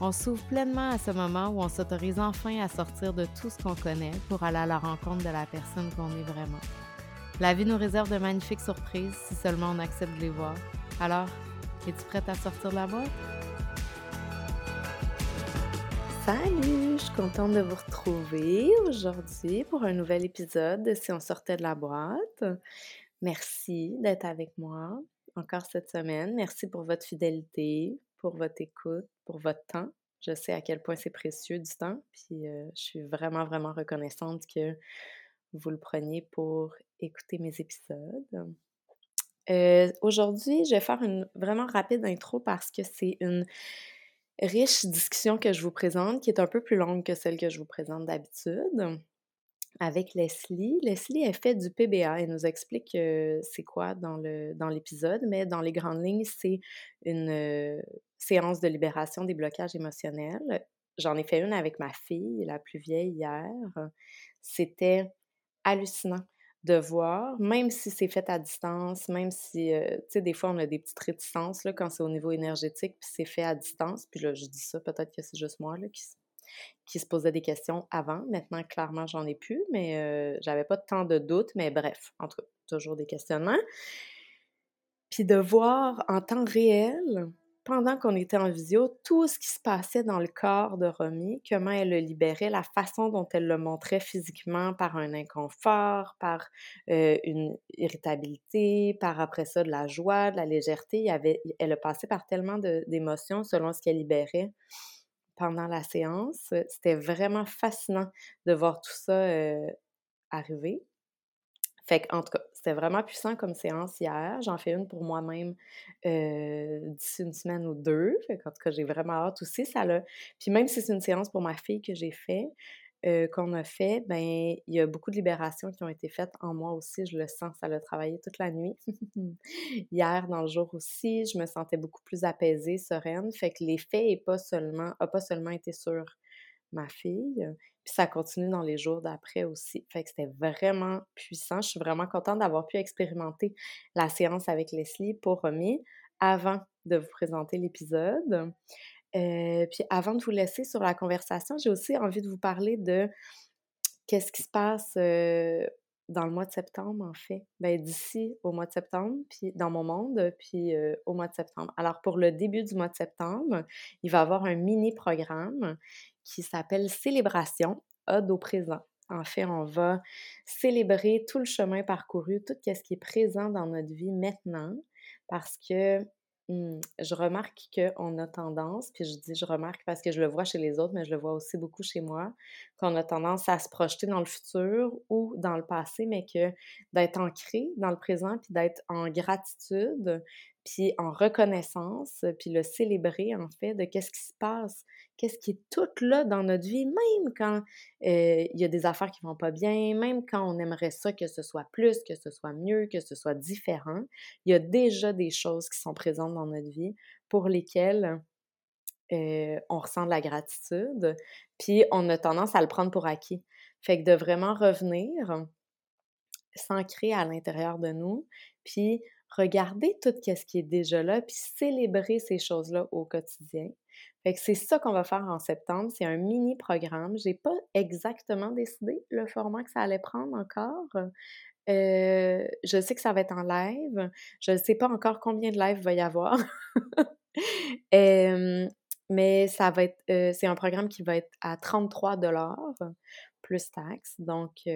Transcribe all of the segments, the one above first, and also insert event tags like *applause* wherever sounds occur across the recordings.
On s'ouvre pleinement à ce moment où on s'autorise enfin à sortir de tout ce qu'on connaît pour aller à la rencontre de la personne qu'on est vraiment. La vie nous réserve de magnifiques surprises si seulement on accepte de les voir. Alors, es-tu prête à sortir de la boîte? Salut, je suis contente de vous retrouver aujourd'hui pour un nouvel épisode de Si on sortait de la boîte. Merci d'être avec moi encore cette semaine. Merci pour votre fidélité, pour votre écoute, pour votre temps. Je sais à quel point c'est précieux du temps, puis euh, je suis vraiment, vraiment reconnaissante que vous le preniez pour écouter mes épisodes. Euh, aujourd'hui, je vais faire une vraiment rapide intro parce que c'est une riche discussion que je vous présente, qui est un peu plus longue que celle que je vous présente d'habitude, avec Leslie. Leslie, elle fait du PBA. Elle nous explique c'est quoi dans l'épisode, dans mais dans les grandes lignes, c'est une euh, séance de libération des blocages émotionnels. J'en ai fait une avec ma fille, la plus vieille, hier. C'était hallucinant de voir, même si c'est fait à distance, même si, euh, tu sais, des fois, on a des petites réticences là, quand c'est au niveau énergétique, puis c'est fait à distance. Puis là, je dis ça, peut-être que c'est juste moi là, qui, se posait des questions avant. Maintenant, clairement, j'en ai plus, mais euh, j'avais pas tant de doutes. Mais bref, en tout toujours des questionnements. Puis de voir en temps réel pendant qu'on était en visio, tout ce qui se passait dans le corps de Romy, comment elle le libérait, la façon dont elle le montrait physiquement par un inconfort, par euh, une irritabilité, par après ça de la joie, de la légèreté. Elle a passé par tellement d'émotions selon ce qu'elle libérait pendant la séance. C'était vraiment fascinant de voir tout ça euh, arriver. En tout cas, c'était vraiment puissant comme séance hier. J'en fais une pour moi-même euh, d'ici une semaine ou deux. En tout cas, j'ai vraiment hâte aussi. Ça l'a... Puis même si c'est une séance pour ma fille que j'ai fait, euh, qu'on a fait, ben il y a beaucoup de libérations qui ont été faites en moi aussi. Je le sens, ça l'a travaillé toute la nuit. *laughs* Hier, dans le jour aussi, je me sentais beaucoup plus apaisée, sereine. Fait que l'effet n'a pas seulement été sur ma fille, puis ça continue dans les jours d'après aussi. Fait que c'était vraiment puissant. Je suis vraiment contente d'avoir pu expérimenter la séance avec Leslie pour Romy avant de vous présenter l'épisode. Euh, puis avant de vous laisser sur la conversation, j'ai aussi envie de vous parler de qu'est-ce qui se passe euh, dans le mois de septembre, en fait. Ben, d'ici au mois de septembre, puis dans mon monde, puis au mois de septembre. Alors, pour le début du mois de septembre, il va y avoir un mini-programme qui s'appelle Célébration, Ode au présent. En fait, on va célébrer tout le chemin parcouru, tout ce qui est présent dans notre vie maintenant, parce que mmh, je remarque qu'on a tendance, puis je dis je remarque parce que je le vois chez les autres, mais je le vois aussi beaucoup chez moi, qu'on a tendance à se projeter dans le futur ou dans le passé, mais que d'être ancré dans le présent, puis d'être en gratitude, puis en reconnaissance, puis le célébrer en fait de qu'est-ce qui se passe, qu'est-ce qui est tout là dans notre vie, même quand il y a des affaires qui vont pas bien, même quand on aimerait ça que ce soit plus, que ce soit mieux, que ce soit différent, il y a déjà des choses qui sont présentes dans notre vie pour lesquelles on ressent de la gratitude, puis on a tendance à le prendre pour acquis. Fait que de vraiment revenir, s'ancrer à l'intérieur de nous, puis regarder tout ce qui est déjà là, puis célébrer ces choses-là au quotidien. C'est ça qu'on va faire en septembre. C'est un mini programme. J'ai pas exactement décidé le format que ça allait prendre encore. Euh, je sais que ça va être en live. Je ne sais pas encore combien de lives va y avoir. *laughs* mais ça va être, euh, c'est un programme qui va être à 33 dollars plus taxes. Donc,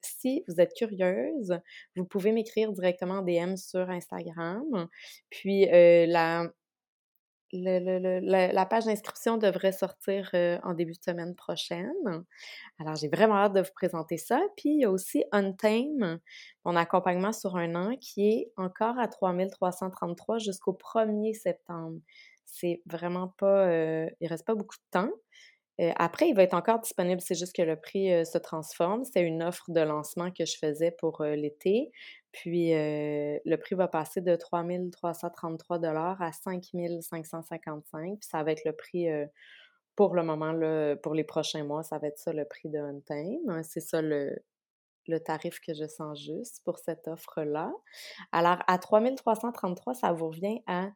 si vous êtes curieuse, vous pouvez m'écrire directement en DM sur Instagram. Puis, la, page d'inscription devrait sortir en début de semaine prochaine. Alors, j'ai vraiment hâte de vous présenter ça. Puis, il y a aussi Untame, mon accompagnement sur un an, qui est encore à 3333 jusqu'au 1er septembre. c'est vraiment pas, il reste pas beaucoup de temps. Euh, après, il va être encore disponible, c'est juste que le prix euh, se transforme. C'était une offre de lancement que je faisais pour l'été. Puis le prix va passer de 3 333 à 5 555. Puis ça va être le prix pour le moment, là, pour les prochains mois, ça va être ça le prix de Time. C'est ça le, le tarif que je sens juste pour cette offre-là. Alors, à 3333, ça vous revient à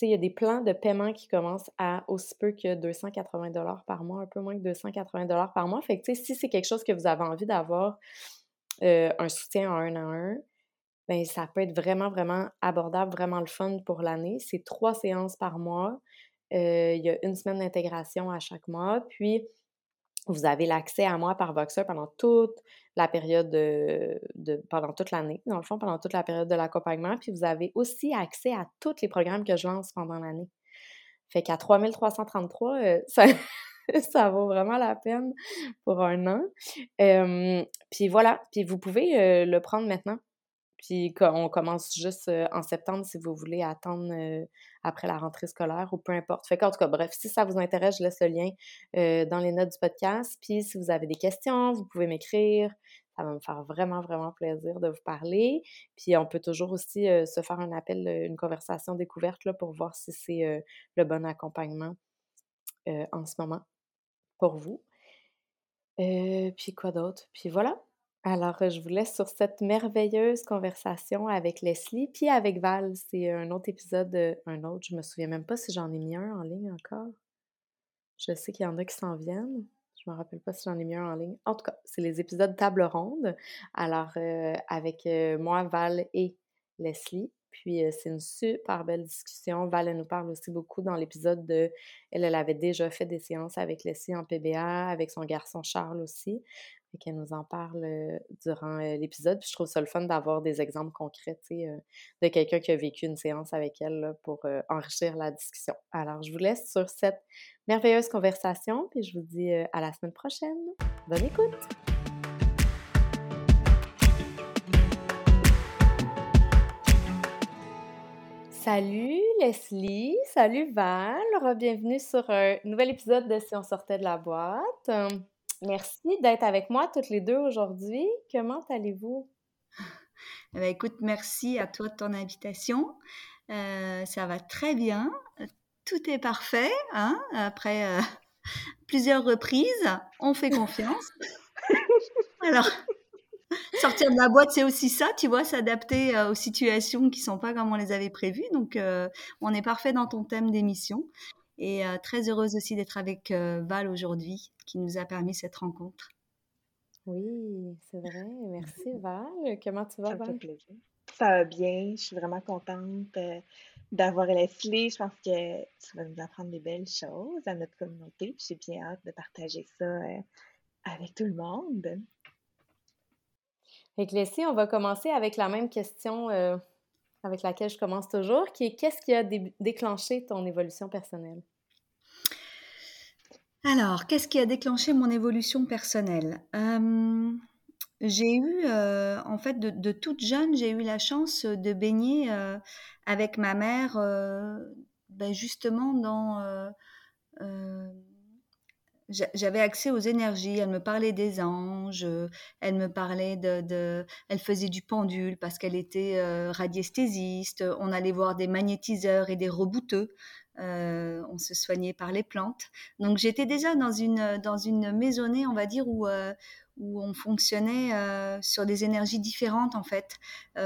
il y a des plans de paiement qui commencent à aussi peu que 280 par mois, un peu moins que 280 par mois. Fait que, si c'est quelque chose que vous avez envie d'avoir euh, un soutien en un à un, ben ça peut être vraiment, vraiment abordable, vraiment le fun pour l'année. C'est trois séances par mois. Euh, il y a une semaine d'intégration à chaque mois. Puis, vous avez l'accès à moi par Voxer pendant toute la période de, pendant toute l'année, dans le fond, pendant toute la période de l'accompagnement. Puis vous avez aussi accès à tous les programmes que je lance pendant l'année. Fait qu'à 3333, euh, *laughs* ça, ça vaut vraiment la peine pour un an. puis voilà, puis vous pouvez euh, le prendre maintenant. Puis on commence juste en septembre si vous voulez attendre après la rentrée scolaire ou peu importe. Fait qu'en tout cas, bref, si ça vous intéresse, je laisse le lien dans les notes du podcast. Puis si vous avez des questions, vous pouvez m'écrire. Ça va me faire vraiment, vraiment plaisir de vous parler. Puis on peut toujours aussi se faire un appel, une conversation découverte là, pour voir si c'est le bon accompagnement en ce moment pour vous. puis quoi d'autre? Puis voilà, alors, je vous laisse sur cette merveilleuse conversation avec Leslie, puis avec Val. C'est un autre épisode, un autre, je me souviens même pas si j'en ai mis un en ligne encore. Je sais qu'il y en a qui s'en viennent. Je me rappelle pas si j'en ai mis un en ligne. En tout cas, c'est les épisodes table ronde. Alors, avec moi, Val et Leslie. Puis c'est une super belle discussion. Val, elle nous parle aussi beaucoup dans l'épisode de... Elle, elle avait déjà fait des séances avec Leslie en PBA, avec son garçon Charles aussi et qu'elle nous en parle durant l'épisode. Puis je trouve ça le fun d'avoir des exemples concrets de quelqu'un qui a vécu une séance avec elle pour enrichir la discussion. Alors, je vous laisse sur cette merveilleuse conversation, puis je vous dis à la semaine prochaine. Bonne écoute! Salut Leslie, salut Val, bienvenue sur un nouvel épisode de Si on sortait de la boîte. Merci d'être avec moi toutes les deux aujourd'hui. Comment allez-vous? Eh ben, écoute, merci à toi de ton invitation. Euh, ça va très bien. Tout est parfait. Hein? Après euh, *laughs* plusieurs reprises, on fait confiance. *laughs* Alors, sortir de la boîte, c'est aussi ça, tu vois, s'adapter euh, aux situations qui sont pas comme on les avait prévues. Donc, on est parfait dans ton thème d'émission. Et très heureuse aussi d'être avec Val aujourd'hui, qui nous a permis cette rencontre. Oui, c'est vrai. Merci *laughs* Val. Comment tu vas, Val? Ça va bien. Je suis vraiment contente d'avoir Leslie. Je pense que tu vas nous apprendre des belles choses à notre communauté. J'ai bien hâte de partager ça avec tout le monde. Avec Leslie, on va commencer avec la même question avec laquelle je commence toujours, qui est qu'est-ce qui a déclenché ton évolution personnelle? Alors, qu'est-ce qui a déclenché mon évolution personnelle? J'ai eu, en fait, de, toute jeune, j'ai eu la chance de baigner avec ma mère, ben, justement dans... j'avais accès aux énergies, elle me parlait des anges, elle me parlait de, elle faisait du pendule parce qu'elle était radiesthésiste, on allait voir des magnétiseurs et des rebouteux. Euh, on se soignait par les plantes. Donc j'étais déjà dans une, dans une maisonnée, on va dire, où, euh, où on fonctionnait euh, sur des énergies différentes, en fait,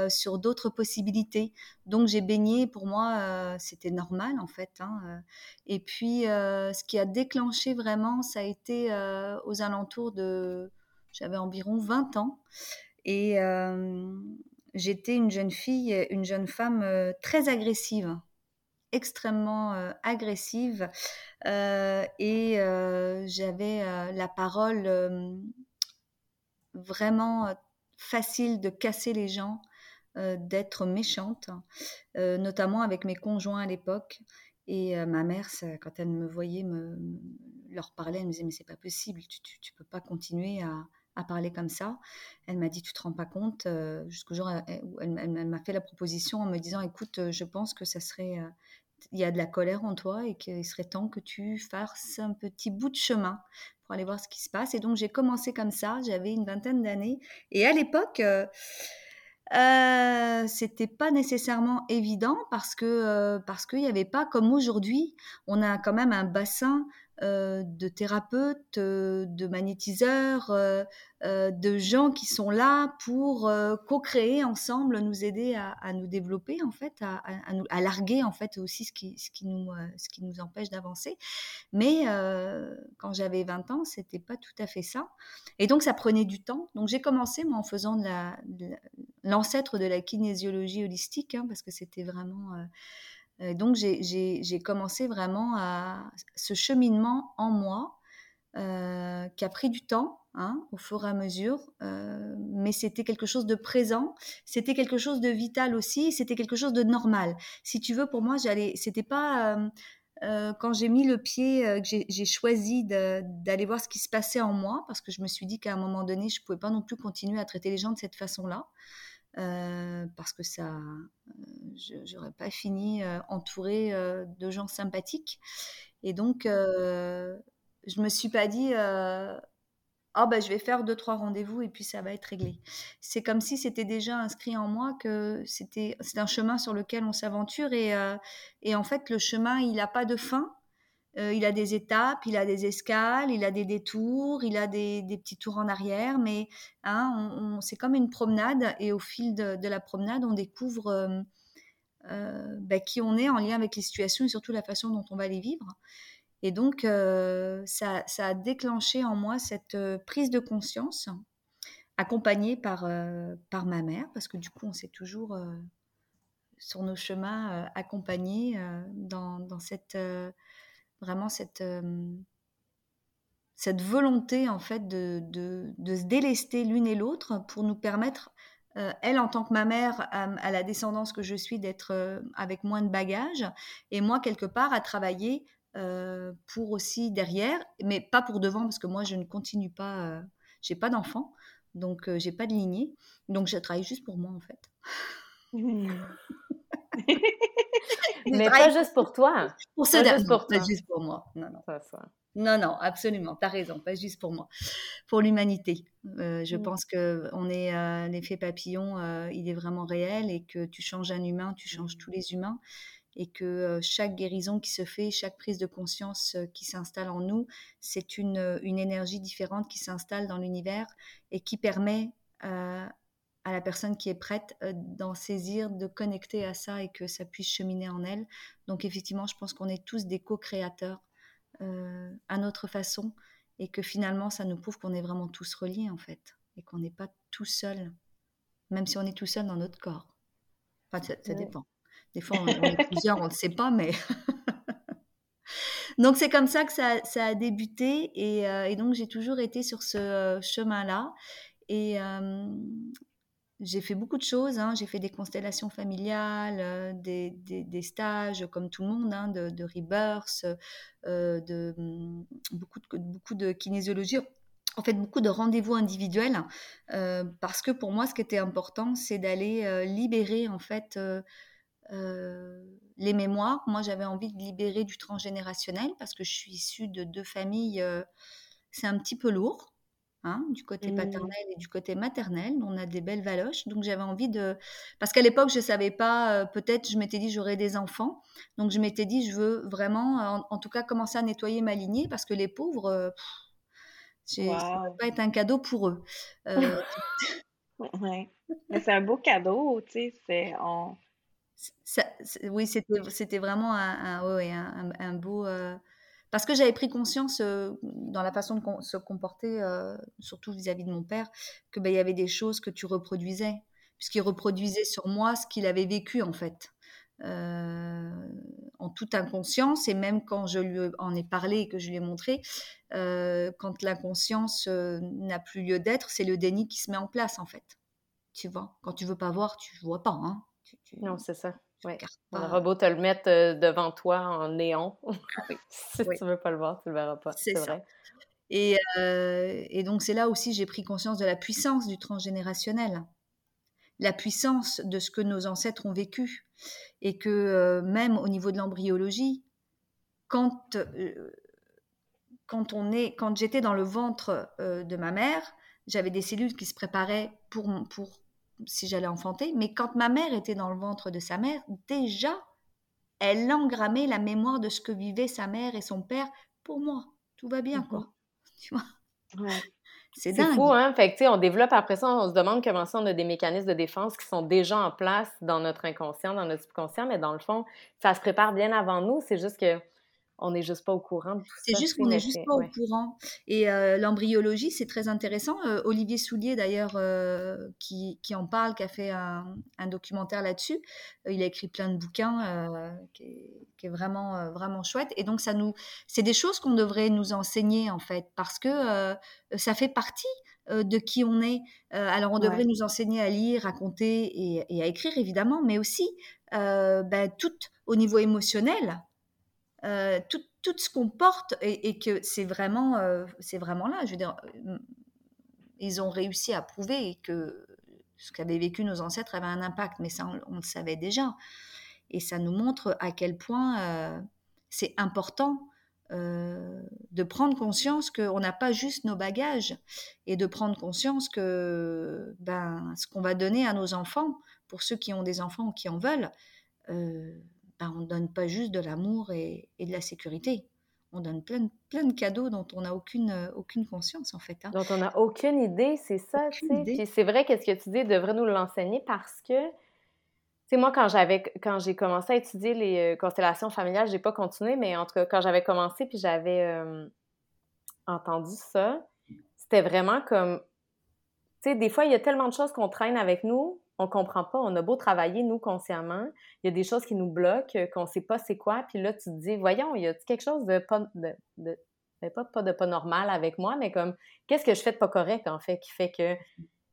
sur d'autres possibilités. Donc j'ai baigné, pour moi, c'était normal, en fait. Hein, Et puis, ce qui a déclenché vraiment, ça a été aux alentours de... J'avais environ 20 ans. Et j'étais une jeune fille, une jeune femme très agressive extrêmement agressive et j'avais la parole vraiment facile de casser les gens, d'être méchante, notamment avec mes conjoints à l'époque. Et ma mère, quand elle me voyait me, leur parler, elle me disait mais c'est pas possible, tu, tu, peux pas continuer à, à parler comme ça. Elle m'a dit, tu te rends pas compte, jusqu'au jour où elle, m'a fait la proposition en me disant, écoute, je pense que ça serait il y a de la colère en toi et qu'il serait temps que tu fasses un petit bout de chemin pour aller voir ce qui se passe. Et donc j'ai commencé comme ça, j'avais une vingtaine d'années. Et à l'époque, euh, euh, c'était pas nécessairement évident parce que euh, parce qu'il n'y avait pas comme aujourd'hui, on a quand même un bassin euh, de thérapeutes, euh, de magnétiseurs, euh, de gens qui sont là pour co-créer ensemble, nous aider à, nous développer en fait, à, larguer en fait aussi ce qui, nous, empêche d'avancer. Mais quand j'avais 20 ans, c'était pas tout à fait ça. Et donc ça prenait du temps. Donc j'ai commencé moi en faisant l'ancêtre de, la kinésiologie holistique, hein, parce que c'était vraiment donc j'ai commencé vraiment à ce cheminement en moi euh, qui a pris du temps hein, au fur et à mesure, euh, mais c'était quelque chose de présent, c'était quelque chose de vital aussi, c'était quelque chose de normal. Si tu veux, pour moi, j'allais, c'était pas euh, quand j'ai mis le pied, que j'ai choisi d'aller voir ce qui se passait en moi, parce que je me suis dit qu'à un moment donné, je pouvais pas non plus continuer à traiter les gens de cette façon-là. Euh, parce que ça, euh, j'aurais pas fini euh, entourée de gens sympathiques. Et donc, je me suis pas dit, ah ben je vais faire deux trois rendez-vous et puis ça va être réglé. C'est comme si c'était déjà inscrit en moi que c'était c'est un chemin sur lequel on s'aventure et, et en fait le chemin il n'a pas de fin euh, il a des étapes, il a des escales, il a des détours, il a des, petits tours en arrière, mais hein, c'est comme une promenade et au fil de, la promenade, on découvre euh, euh, bah, qui on est en lien avec les situations et surtout la façon dont on va les vivre. Et donc, ça, a déclenché en moi cette prise de conscience, accompagnée par, ma mère, parce que du coup, on s'est toujours sur nos chemins accompagnés dans, cette vraiment cette, cette volonté en fait de, de, se délester l'une et l'autre pour nous permettre, elle en tant que ma mère, à, la descendance que je suis, d'être avec moins de bagages, et moi quelque part à travailler pour aussi derrière, mais pas pour devant parce que moi je ne continue pas, j'ai pas d'enfant, donc j'ai pas de lignée, donc je travaille juste pour moi en fait. *laughs* *laughs* Mais pas juste pour toi. Pour pas juste pour, pas juste pour moi. Non, non. Non, non, absolument. Tu as raison. Pas juste pour moi. Pour l'humanité. Euh, je mmh. pense que on est euh, l'effet papillon, euh, il est vraiment réel et que tu changes un humain, tu changes mmh. tous les humains et que chaque guérison qui se fait, chaque prise de conscience qui s'installe en nous, c'est une, une énergie différente qui s'installe dans l'univers et qui permet à la personne qui est prête euh, d'en saisir, de connecter à ça et que ça puisse cheminer en elle. Donc effectivement, je pense qu'on est tous des co-créateurs euh, à notre façon et que finalement, ça nous prouve qu'on est vraiment tous reliés en fait et qu'on n'est pas tout seul, même si on est tout seul dans notre corps. Enfin, ça, dépend. Des fois, on, est plusieurs, on ne sait pas, mais... *laughs* donc c'est comme ça que ça, a débuté et, euh, et donc j'ai toujours été sur ce chemin-là. Et, j'ai fait beaucoup de choses. Hein. J'ai fait des constellations familiales, euh, des, stages comme tout le monde, hein, de, rebirth, euh, mm, beaucoup, de, beaucoup de kinésiologie. En fait, beaucoup de rendez-vous individuels, euh, parce que pour moi, ce qui était important, c'est d'aller libérer en fait les mémoires. Moi, j'avais envie de libérer du transgénérationnel parce que je suis issue de deux familles. c'est un petit peu lourd. Hein, du côté mmh. paternel et du côté maternel. On a des belles valoches. Donc j'avais envie de... Parce qu'à l'époque, je ne savais pas, euh, peut-être je m'étais dit j'aurais des enfants. Donc je m'étais dit, je veux vraiment, en, tout cas, commencer à nettoyer ma lignée parce que les pauvres, euh, ça ne va pas être un cadeau pour eux. Euh, *laughs* ouais. Mais c'est un beau cadeau, tu sais. oui, c'était vraiment un, un, un beau parce que j'avais pris conscience euh, dans la façon de se comporter, euh, surtout vis-à-vis de mon père, que ben, y avait des choses que tu reproduisais, puisqu'il reproduisait sur moi ce qu'il avait vécu en fait. Euh, en toute inconscience et même quand je lui en ai parlé et que je lui ai montré, quand l'inconscience n'a plus lieu d'être, c'est le déni qui se met en place en fait. Tu vois, quand tu veux pas voir, tu vois pas. Hein. Non, c'est ça. Ouais. Le robot te le mettre euh, devant toi en néon. *laughs* si tu veux pas le voir, tu le verras pas. C'est vrai. Et, euh, et, donc c'est là aussi j'ai pris conscience de la puissance du transgénérationnel. la puissance de ce que nos ancêtres ont vécu. Et que euh, même au niveau de l'embryologie, quand, euh, quand, on est, quand j'étais dans le ventre de ma mère, j'avais des cellules qui se préparaient pour, pour si j'allais enfanter. Mais quand ma mère était dans le ventre de sa mère, déjà, elle engrammait la mémoire de ce que vivaient sa mère et son père pour moi. Tout va bien, quoi. *laughs* Tu vois? Ouais. C'est fou, hein? Fait que, on développe après ça, on se demande comment ça, on a des mécanismes de défense qui sont déjà en place dans notre inconscient, dans notre subconscient, mais dans le fond, ça se prépare bien avant nous. C'est juste que on n'est juste pas au courant. C'est juste qu'on n'est juste pas au courant. Et euh, l'embryologie, c'est très intéressant. Euh, Olivier Soulier, d'ailleurs, euh, qui, qui, en parle, qui a fait un, un documentaire là-dessus, il a écrit plein de bouquins qui est, qui, est, vraiment, vraiment chouette. Et donc, ça nous, c'est des choses qu'on devrait nous enseigner, en fait, parce que ça fait partie de qui on est. alors, on devrait nous enseigner à lire, à compter et, et, à écrire, évidemment, mais aussi ben, tout au niveau émotionnel euh, tout, tout, ce qu'on porte et, que c'est vraiment, euh, vraiment là. Je veux dire, euh, ils ont réussi à prouver que ce qu'avaient vécu nos ancêtres avait un impact, mais ça, on, le savait déjà. Et ça nous montre à quel point c'est important de prendre conscience qu'on n'a pas juste nos bagages et de prendre conscience que ben, ce qu'on va donner à nos enfants, pour ceux qui ont des enfants ou qui en veulent, ben, on ne donne pas juste de l'amour et, de la sécurité. On donne plein, plein de cadeaux dont on n'a aucune, euh, aucune conscience, en fait. Hein. Dont on n'a aucune idée, c'est ça, c'est vrai que ce que tu dis devrait nous l'enseigner parce que, tu sais, moi, quand j'avais, quand j'ai commencé à étudier les euh, constellations familiales, j'ai pas continué, mais en tout cas, quand j'avais commencé puis j'avais euh, entendu ça, c'était vraiment comme, tu sais, des fois, il y a tellement de choses qu'on traîne avec nous on comprend pas. On a beau travailler, nous, consciemment, il y a des choses qui nous bloquent, qu'on sait pas c'est quoi. Puis là, tu te dis, voyons, il y a quelque chose de pas, de, ben, pas, de pas normal avec moi, mais comme, qu'est-ce que je fais de pas correct, en fait, qui fait que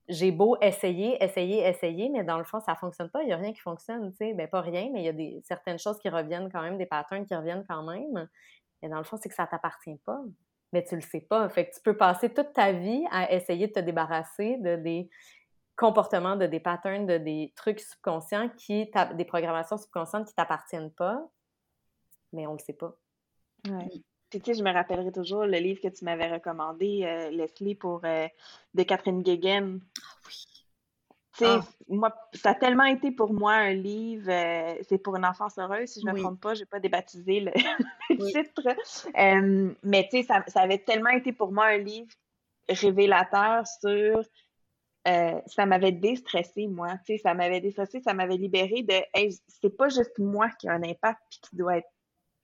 j'ai beau essayer, essayer, essayer, mais dans le fond, ça fonctionne pas. Il y a rien qui fonctionne, tu sais. Ben, pas rien, mais il y a des, certaines choses qui reviennent quand même, des patterns qui reviennent quand même. Et dans le fond, c'est que ça t'appartient pas. Mais tu le sais pas. Fait tu peux passer toute ta vie à essayer de te débarrasser de des comportements, de des patterns, de des trucs subconscients qui, des programmations subconscientes qui t'appartiennent pas, mais on le sait pas. Ouais. Puis tu sais, je me rappellerai toujours le livre que tu m'avais recommandé, euh, Leslie, pour euh, de Catherine Guéguen. Ah oui. Tu sais, ah. moi, ça a tellement été pour moi un livre, euh, c'est pour une enfance heureuse, si je ne me trompe pas, je n'ai pas débaptisé le, *laughs* titre. mais tu sais, ça, ça, avait tellement été pour moi un livre révélateur sur euh, ça m'avait déstressé, moi. Tu sais, ça m'avait déstressé, ça m'avait libéré de hey, c'est pas juste moi qui a un impact puis qui doit être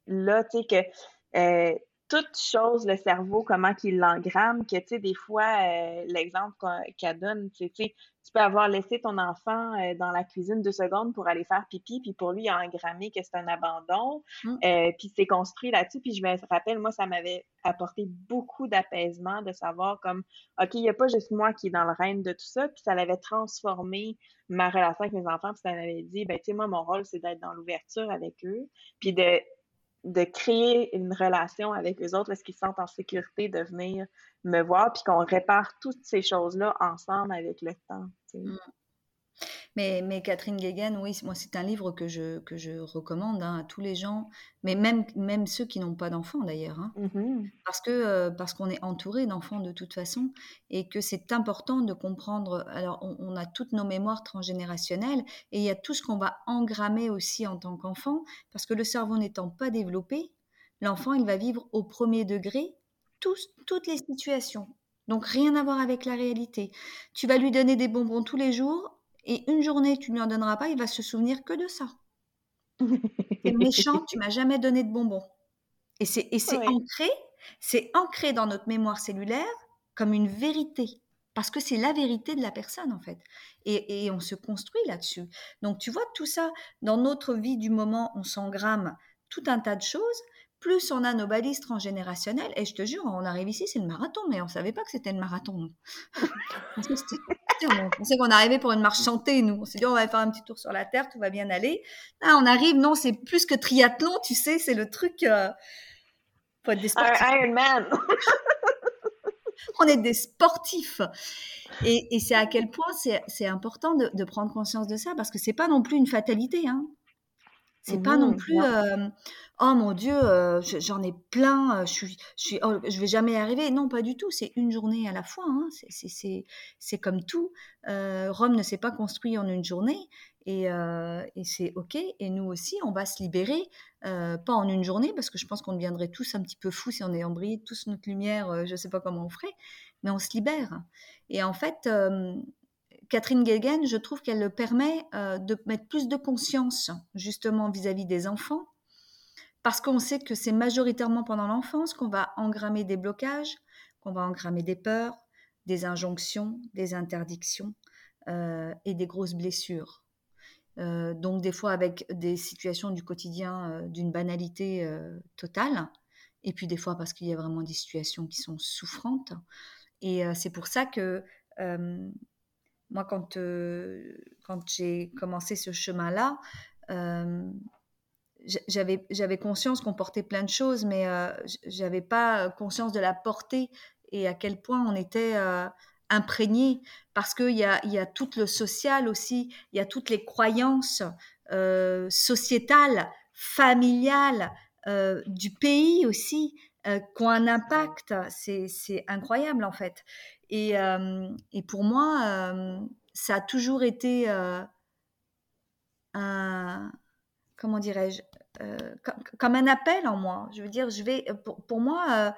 là, tu sais, que euh, toute chose, le cerveau, comment qu'il l'engramme, que, tu sais, des fois, euh, l'exemple qu'elle donne, tu sais, tu peux avoir laissé ton enfant euh, dans la cuisine deux secondes pour aller faire pipi, puis pour lui, il a engrammé que c'est un abandon, mmh. euh, puis c'est construit là-dessus, puis je me rappelle, moi, ça m'avait apporté beaucoup d'apaisement de savoir comme, OK, il n'y a pas juste moi qui est dans le règne de tout ça, puis ça l'avait transformé ma relation avec mes enfants, puis ça m'avait dit, ben, tu sais, moi, mon rôle, c'est d'être dans l'ouverture avec eux, puis de de créer une relation avec eux autres parce qu'ils se sentent en sécurité de venir me voir, puis qu'on répare toutes ces choses-là ensemble avec le temps. Mmh. Mais, mais Catherine Guéguen, oui, moi c'est un livre que je, que je recommande hein, à tous les gens, mais même, même ceux qui n'ont pas d'enfants d'ailleurs, hein. mmh parce que euh, parce qu'on est entouré d'enfants de toute façon et que c'est important de comprendre. Alors on, a toutes nos mémoires transgénérationnelles et il y a tout ce qu'on va engrammer aussi en tant qu'enfant, parce que le cerveau n'étant pas développé, l'enfant il va vivre au premier degré toutes les situations. Donc rien à voir avec la réalité. Tu vas lui donner des bonbons tous les jours, et une journée, tu ne lui en donneras pas, il va se souvenir que de ça. *laughs* C'est méchant, tu m'as jamais donné de bonbons. Et c'est ancré, c'est ancré dans notre mémoire cellulaire comme une vérité. Parce que c'est la vérité de la personne, en fait. Et, et on se construit là-dessus. Donc, tu vois, tout ça, dans notre vie du moment, on s'engramme tout un tas de choses plus on a nos balises transgénérationnelles, et je te jure, on arrive ici, c'est le marathon, mais on ne savait pas que c'était le marathon, nous. *laughs* on sait qu'on arrivait pour une marche chantée, nous. On s'est dit, on va faire un petit tour sur la Terre, tout va bien aller. Là, on arrive, non, c'est plus que triathlon, tu sais, c'est le truc... Euh... Faut être des Iron Man *laughs* on est des sportifs. Et, c'est à quel point c'est important de, prendre conscience de ça, parce que c'est pas non plus une fatalité. Hein. C'est pas non plus oh mon Dieu, j'en ai plein, je suis, je suis, oh, je vais jamais y arriver. Non, pas du tout. C'est une journée à la fois. Hein. C'est comme tout. Rome ne s'est pas construit en une journée. Et, c'est OK. Et nous aussi, on va se libérer, pas en une journée, parce que je pense qu'on deviendrait tous un petit peu fous si on est brillé tous notre lumière, je ne sais pas comment on ferait, mais on se libère. Et en fait, Catherine Guéguen, je trouve qu'elle permet de mettre plus de conscience justement vis-à-vis des enfants, parce qu'on sait que c'est majoritairement pendant l'enfance qu'on va engrammer des blocages, qu'on va engrammer des peurs, des injonctions, des interdictions et des grosses blessures. Euh, donc des fois avec des situations du quotidien euh, d'une banalité euh, totale, et puis des fois parce qu'il y a vraiment des situations qui sont souffrantes. Et c'est pour ça que moi, quand, quand j'ai commencé ce chemin-là, j'avais, j'avais conscience qu'on portait plein de choses, mais j'avais pas conscience de la portée et à quel point on était imprégné parce qu'il y a, y a tout le social aussi, il y a toutes les croyances euh, sociétales, familiales, euh, du pays aussi, euh, qui ont un impact. C'est incroyable en fait. Et, et pour moi, ça a toujours été un, comment dirais-je, comme, un appel en moi. Je veux dire, je vais, pour, pour moi,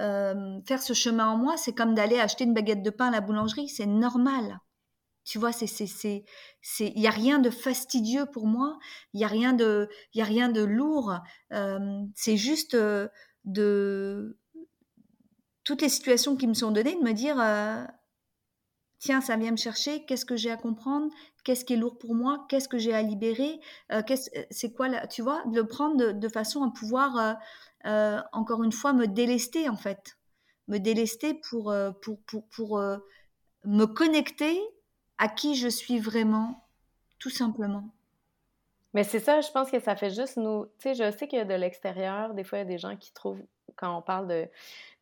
euh, faire ce chemin en moi, c'est comme d'aller acheter une baguette de pain à la boulangerie, c'est normal. Tu vois, c'est c'est il y a rien de fastidieux pour moi, il y a rien de il a rien de lourd, euh, c'est juste euh, de toutes les situations qui me sont données de me dire tiens, ça vient me chercher, qu'est-ce que j'ai à comprendre, qu'est-ce qui est lourd pour moi, qu'est-ce que j'ai à libérer, c'est quoi, tu vois, de le prendre de, façon à pouvoir euh, encore une fois, me délester en fait. Me délester pour, euh, pour, pour, pour euh, me connecter à qui je suis vraiment, tout simplement. Mais c'est ça, je pense que ça fait juste nous. Tu sais, je sais que de l'extérieur, des fois, il y a des gens qui trouvent, quand on parle de,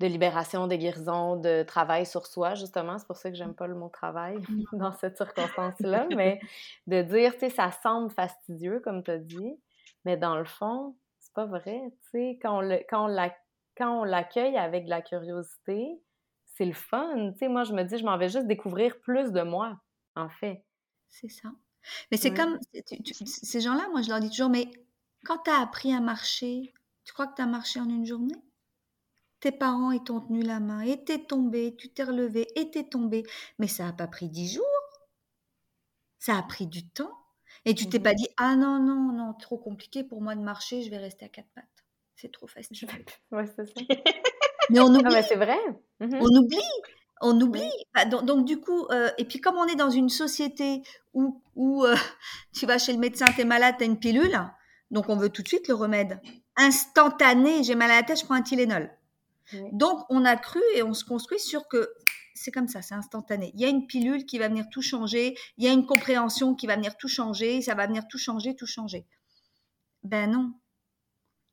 de, libération, de guérison, de travail sur soi, justement, c'est pour ça que j'aime pas le mot travail *laughs* dans cette circonstance-là, mais de dire, tu sais, ça semble fastidieux, comme tu as dit, mais dans le fond, pas vrai, tu sais, quand on l'accueille avec de la curiosité, c'est le fun, tu sais, moi je me dis, je m'en vais juste découvrir plus de moi, en fait. C'est ça. Mais c'est comme, ces gens-là, moi je leur dis toujours, mais quand tu as appris à marcher, tu crois que tu as marché en une journée? Tes parents, ils t'ont tenu la main, et t'es tombé, tu t'es relevé, et t'es tombé. Mais ça n'a pas pris dix jours. Ça a pris du temps. Et tu t'es mmh pas dit ah non non non trop compliqué pour moi de marcher, je vais rester à quatre pattes. C'est trop facile. ouais c'est ça. mais on oublie. Ah, c'est vrai. Mmh on oublie. On oublie. Bah, donc, du coup, euh, et puis comme on est dans une société où, où euh, *laughs* tu vas chez le médecin, tu es malade, tu as une pilule, donc on veut tout de suite le remède. Instantané, j'ai mal à la tête, je prends un Tylenol. Donc on a cru et on se construit sur que c'est comme ça, c'est instantané. Il y a une pilule qui va venir tout changer, il y a une compréhension qui va venir tout changer, ça va venir tout changer, tout changer. Ben non.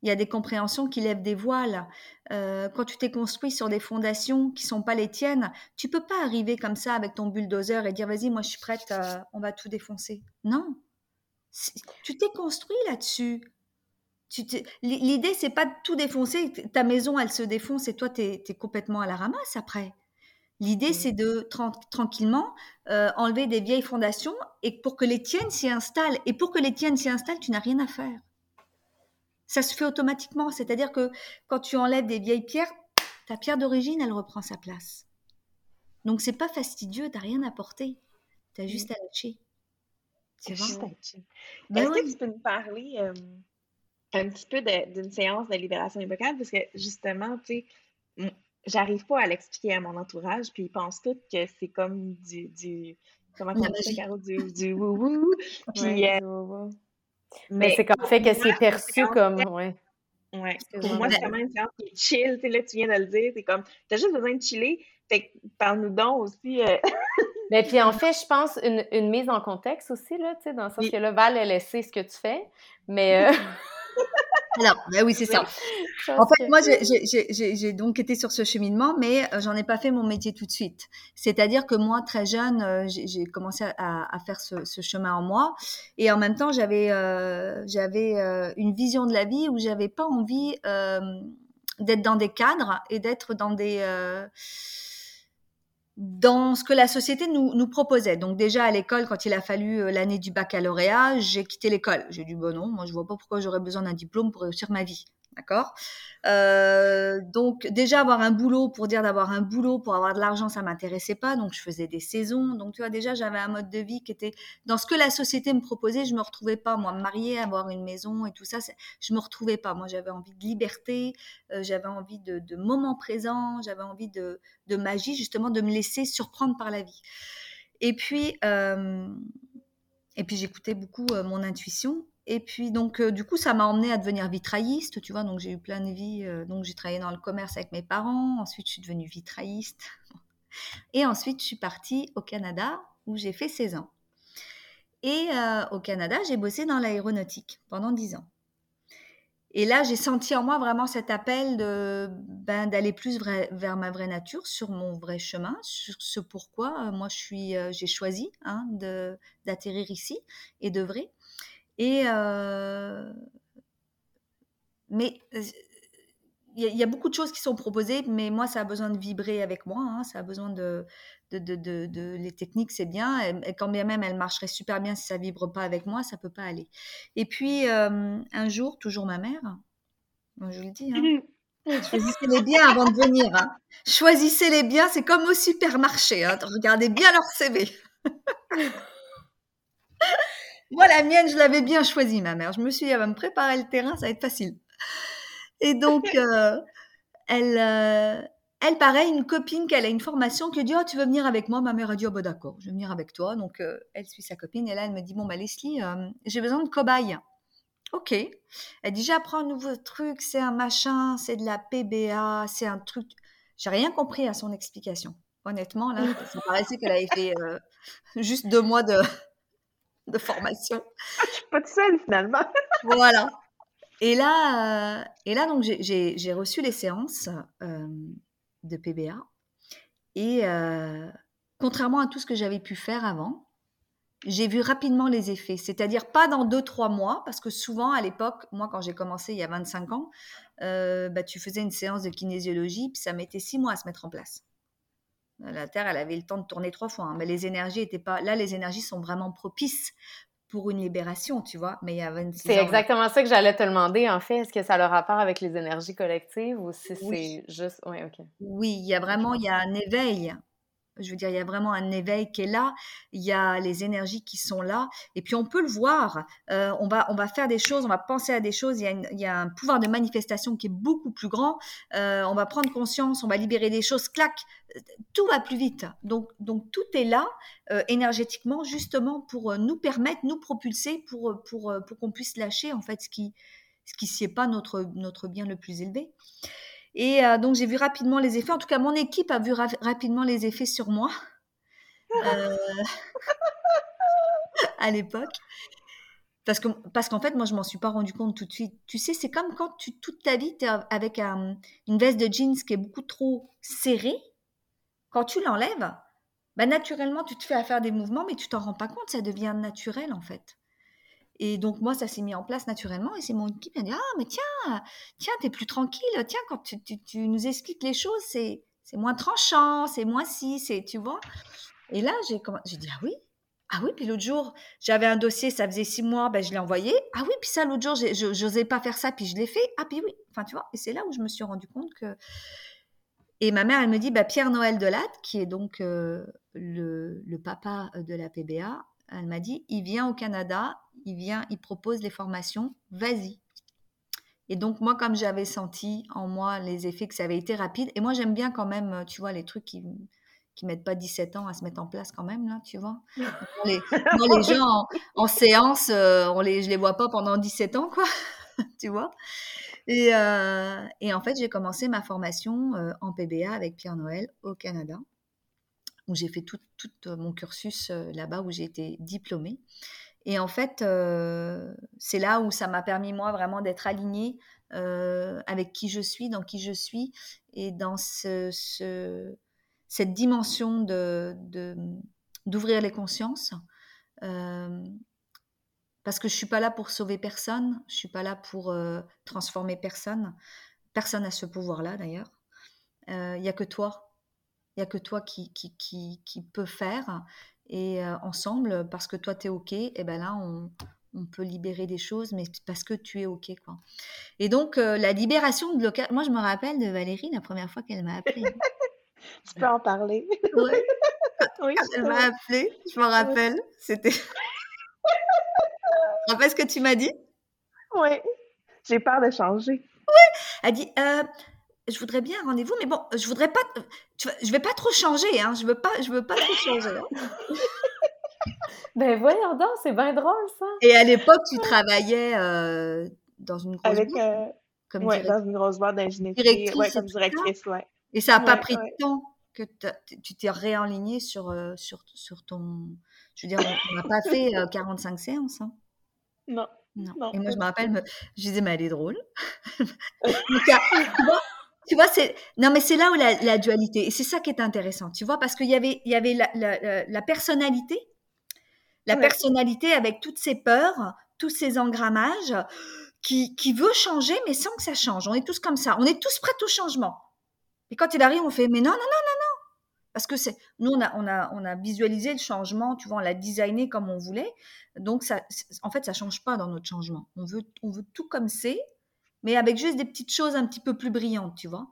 Il y a des compréhensions qui lèvent des voiles. Euh, quand tu t'es construit sur des fondations qui sont pas les tiennes, tu peux pas arriver comme ça avec ton bulldozer et dire vas-y, moi je suis prête, euh, on va tout défoncer. Non. Tu t'es construit là-dessus. L'idée, c'est pas de tout défoncer. Ta maison, elle se défonce et toi, tu es, complètement à la ramasse après. L'idée, mmh. c'est de tranquillement euh, enlever des vieilles fondations et pour que les tiennes s'y installent. Et pour que les tiennes s'y installent, tu n'as rien à faire. Ça se fait automatiquement. C'est-à-dire que quand tu enlèves des vieilles pierres, ta pierre d'origine, elle reprend sa place. Donc, c'est pas fastidieux, tu n'as rien à porter. Tu as mmh. juste à lâcher. C'est juste à lâcher. Ben Est-ce que tu peux nous parler euh, un petit peu d'une séance de libération évocable? Parce que justement, tu sais, j'arrive pas à l'expliquer à mon entourage, puis ils pensent tous que c'est comme du, du comment on dit ça, Caro, du, du *laughs* wou-wou. Puis, euh, mais, c'est comme fait que c'est perçu comme, ouais. Ouais. Pour moi, c'est quand même une séance qui est chill, tu sais, là, tu viens de le dire, c'est comme, t'as juste besoin de chiller, fait parle-nous donc aussi. Euh... *laughs* Mais puis en fait, je pense une, une, mise en contexte aussi, là, tu sais, dans le sens que là, Val, elle sait ce que tu fais, mais... Euh... *laughs* Alors, ben oui, c'est ça. En fait, moi, j'ai donc été sur ce cheminement, mais euh, j'en ai pas fait mon métier tout de suite. C'est-à-dire que moi, très jeune, euh, j'ai commencé à, faire ce, chemin en moi, et en même temps, j'avais euh, j'avais une vision de la vie où j'avais pas envie d'être dans des cadres et d'être dans des dans ce que la société nous, nous proposait. Donc déjà à l'école, quand il a fallu l'année du baccalauréat, j'ai quitté l'école. J'ai dit bon non, moi je vois pas pourquoi j'aurais besoin d'un diplôme pour réussir ma vie. D'accord? Euh, Donc déjà avoir un boulot pour dire d'avoir un boulot pour avoir de l'argent, ça m'intéressait pas. Donc je faisais des saisons. Donc tu vois déjà j'avais un mode de vie qui était dans ce que la société me proposait. Je me retrouvais pas moi me marier, avoir une maison et tout ça. Je me retrouvais pas. Moi j'avais envie de liberté, euh, j'avais envie de, de moments présents, j'avais envie de, de, magie justement de me laisser surprendre par la vie. Et puis euh, et puis j'écoutais beaucoup mon intuition et puis, donc, euh, du coup, ça m'a emmené à devenir vitrailliste, tu vois. Donc, j'ai eu plein de vies. Euh, donc, j'ai travaillé dans le commerce avec mes parents. Ensuite, je suis devenue vitrailliste. *laughs* Et ensuite, je suis partie au Canada où j'ai fait 16 ans. Et euh, au Canada, j'ai bossé dans l'aéronautique pendant 10 ans. Et là, j'ai senti en moi vraiment cet appel de ben, d'aller plus vers ma vraie nature, sur mon vrai chemin, sur ce pourquoi moi je suis, j'ai choisi hein, d'atterrir ici et d'œuvrer. Et euh, mais il y, a beaucoup de choses qui sont proposées, mais moi, ça a besoin de vibrer avec moi. Hein, ça a besoin de, de, de, de, les techniques, c'est bien. Et, quand bien même, elles marcheraient super bien si ça vibre pas avec moi, ça peut pas aller. Et puis un jour, toujours ma mère, je le dis. Hein, Choisissez les biens avant de venir. Hein. Choisissez les biens, c'est comme au supermarché. Regardez bien leur CV. *laughs* Moi, la mienne, je l'avais bien choisie, ma mère. Je me suis dit, elle va me préparer le terrain, ça va être facile. Et donc, *laughs* euh, elle, euh, elle, pareil, une copine qui a une formation, qui dit, oh, tu veux venir avec moi? Ma mère a dit, oh, bah, d'accord, je vais venir avec toi. Donc, euh, elle suit sa copine. Et là, elle me dit, bon, bah, Leslie, j'ai besoin de cobayes. Ok. Elle dit, j'apprends un nouveau truc, c'est un machin, c'est de la PBA, c'est un truc. J'ai rien compris à son explication. Honnêtement, là, ça paraissait qu'elle avait fait juste deux mois de, de formation. Ah, je suis pas seule finalement. *laughs* voilà. Et là, euh, et là donc j'ai reçu les séances euh, de PBA et euh, contrairement à tout ce que j'avais pu faire avant, j'ai vu rapidement les effets. C'est-à-dire pas dans deux trois mois, parce que souvent à l'époque, moi quand j'ai commencé il y a 25 ans, bah, tu faisais une séance de kinésiologie, puis ça mettait six mois à se mettre en place. La Terre, elle avait le temps de tourner trois fois, hein, mais les énergies étaient pas. Là, les énergies sont vraiment propices pour une libération, tu vois. Mais il y a 26 C'est exactement ça que j'allais te demander, en fait. Est-ce que ça a le rapport avec les énergies collectives ou si c'est juste. Oui, OK. Oui, il y a vraiment il y a un éveil je veux dire, il y a vraiment un éveil qui est là, il y a les énergies qui sont là, et puis on peut le voir. Euh, on, va, on va faire des choses, on va penser à des choses, il y a, il y a un pouvoir de manifestation qui est beaucoup plus grand. Euh, on va prendre conscience, on va libérer des choses, clac, tout va plus vite. Donc, donc tout est là euh, énergétiquement, justement pour nous permettre, nous propulser, pour, pour, pour qu'on puisse lâcher en fait ce qui ce qui n'est pas notre, notre bien le plus élevé. Et euh, donc, j'ai vu rapidement les effets. En tout cas, mon équipe a vu rapidement les effets sur moi euh, *laughs* à l'époque. Parce qu'en parce fait, moi, je m'en suis pas rendu compte tout de suite. Tu sais, c'est comme quand tu, toute ta vie, tu es avec une veste de jeans qui est beaucoup trop serrée. Quand tu l'enlèves, bah, naturellement, tu te fais à faire des mouvements, mais tu t'en rends pas compte. Ça devient naturel, en fait. Et donc, moi, ça s'est mis en place naturellement. Et c'est mon équipe qui a dit Ah, mais tiens, tiens, t'es plus tranquille. Tiens, quand tu, nous expliques les choses, c'est, moins tranchant, c'est moins si, c'est, tu vois. Et là, j'ai, j'ai dit Ah oui Ah oui, puis l'autre jour, j'avais un dossier, ça faisait six mois, ben, je l'ai envoyé. Ah oui, puis ça, l'autre jour, je n'osais pas faire ça, puis je l'ai fait. Ah, puis oui. Enfin, tu vois. Et c'est là où je me suis rendu compte que. Et ma mère, elle me dit bah, Pierre Noël Delatte, qui est donc euh, le, papa de la PBA, elle m'a dit il vient au Canada, il vient, il propose les formations, vas-y. Et donc moi, comme j'avais senti en moi les effets que ça avait été rapide, et moi j'aime bien quand même, tu vois, les trucs qui qui mettent pas 17 ans à se mettre en place quand même là, tu vois. Les, moi, les gens en, séance, euh, on les, je les vois pas pendant 17 ans quoi, *laughs* tu vois. Et, euh, et, en fait, j'ai commencé ma formation euh, en PBA avec Pierre Noël au Canada, où j'ai fait tout, tout, mon cursus là-bas, où j'ai été diplômée. Et en fait, euh, c'est là où ça m'a permis, moi, vraiment d'être alignée euh, avec qui je suis, dans qui je suis, et dans ce, ce- cette dimension de, de- d'ouvrir les consciences. Euh, parce que je suis pas là pour sauver personne, je suis pas là pour euh, transformer personne. Personne n'a ce pouvoir-là, d'ailleurs. Il n'y a que toi. Il n'y a que toi qui, qui, qui, qui peut faire. Et euh, ensemble, parce que toi, tu es OK, et ben là, on, on peut libérer des choses, mais parce que tu es OK. Quoi. Et donc, euh, la libération de blocage. Moi, je me rappelle de Valérie la première fois qu'elle m'a appelée. *laughs* Tu peux en parler. Ouais, *laughs* Oui, elle m'a appelée, je me rappelle. C'était. *laughs* tu rappelles ce que tu m'as dit? Oui. J'ai peur de changer. Elle dit euh, Je voudrais bien un rendez-vous, mais bon, je voudrais pas. Tu vois, je vais pas trop changer, hein. Je veux pas, je veux pas trop changer. hein. *laughs* Ben voyons donc, c'est bien drôle ça. Et à l'époque, tu travaillais euh, dans une grosse Avec, boîte, euh, comme ouais, directrice. dans une grosse boîte d'ingénierie. Ouais, comme directrice, ouais. Et ça n'a pas pris de temps que tu t'es réaligné sur, euh, sur, sur ton. Je veux dire, on n'a pas fait euh, 45 séances. hein. Non. Non. Non, Et moi, je me rappelle, je disais, mais elle est drôle. *laughs* *laughs* Donc, tu vois, c'est non, mais c'est là où la, la dualité. Et c'est ça qui est intéressant, tu vois, parce qu'il y avait, il y avait la, la- la- la personnalité, la Ouais. personnalité avec toutes ses peurs, tous ses engrammages, qui, qui veut changer, mais sans que ça change. On est tous comme ça. On est tous prêts au changement. Et quand il arrive, on fait, mais non, non, non, non, non. Parce que c'est, nous, on a, on, a, on a visualisé le changement, tu vois, on l'a designé comme on voulait. Donc, ça, en fait, ça change pas dans notre changement. On veut, on veut tout comme c'est, mais avec juste des petites choses un petit peu plus brillantes, tu vois.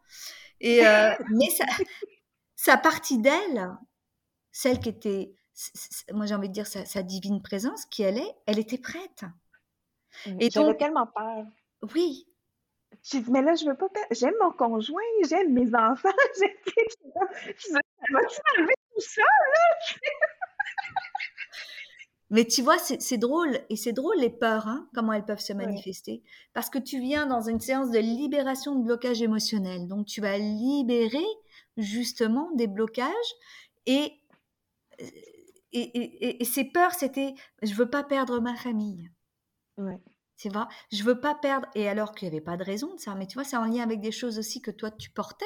Et, euh, *laughs* mais ça, sa partie d'elle, celle qui était, moi j'ai envie de dire sa, sa divine présence, qui elle est, elle était prête. Et J'avais donc- tellement peur. Oui, J'ai dit, mais là, je veux pas perdre. J'aime mon conjoint, j'aime mes enfants. *laughs* J'ai dit, je enlever tout ça? *laughs* Mais tu vois, c'est c'est drôle, et c'est drôle les peurs, hein, comment elles peuvent se Ouais. manifester. Parce que tu viens dans une séance de libération de blocage émotionnel. Donc tu vas libérer justement des blocages et, et, et, et- et ces peurs, c'était je veux pas perdre ma famille. Ouais. Tu vois, je veux pas perdre, et alors qu'il n'y avait pas de raison de ça, mais tu vois, c'est en lien avec des choses aussi que toi tu portais.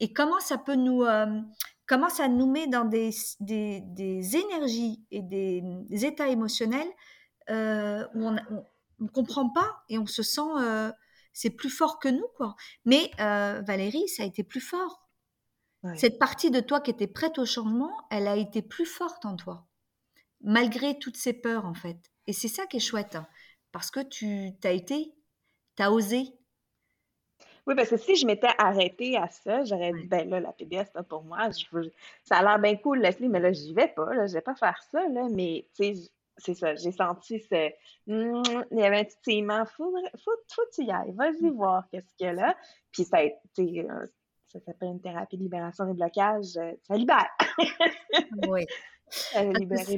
Et comment ça peut nous, euh, comment ça nous met dans des, des, des énergies et des, des états émotionnels euh, où on ne comprend pas et on se sent, euh, c'est plus fort que nous, quoi. Mais euh, Valérie, ça a été plus fort. Ouais. Cette partie de toi qui était prête au changement, elle a été plus forte en toi, malgré toutes ces peurs, en fait. Et c'est ça qui est chouette, hein, parce que tu as été, tu as osé. Oui, parce que si je m'étais arrêtée à ça, j'aurais dit, ben là, la PBS, c'est pas pour moi. Je veux... Ça a l'air bien cool, Leslie, mais là, j'y vais pas. Là, je vais pas faire ça. Là, mais, tu sais, c'est ça. J'ai senti ce. Mm, Il y avait un petit. Faut, faut, faut que tu y ailles. Vas-y voir qu'est-ce qu'il y a là. Puis, ça, a été, euh, ça s'appelle une thérapie de libération des blocages. euh, Ça libère. Oui. *laughs* Ça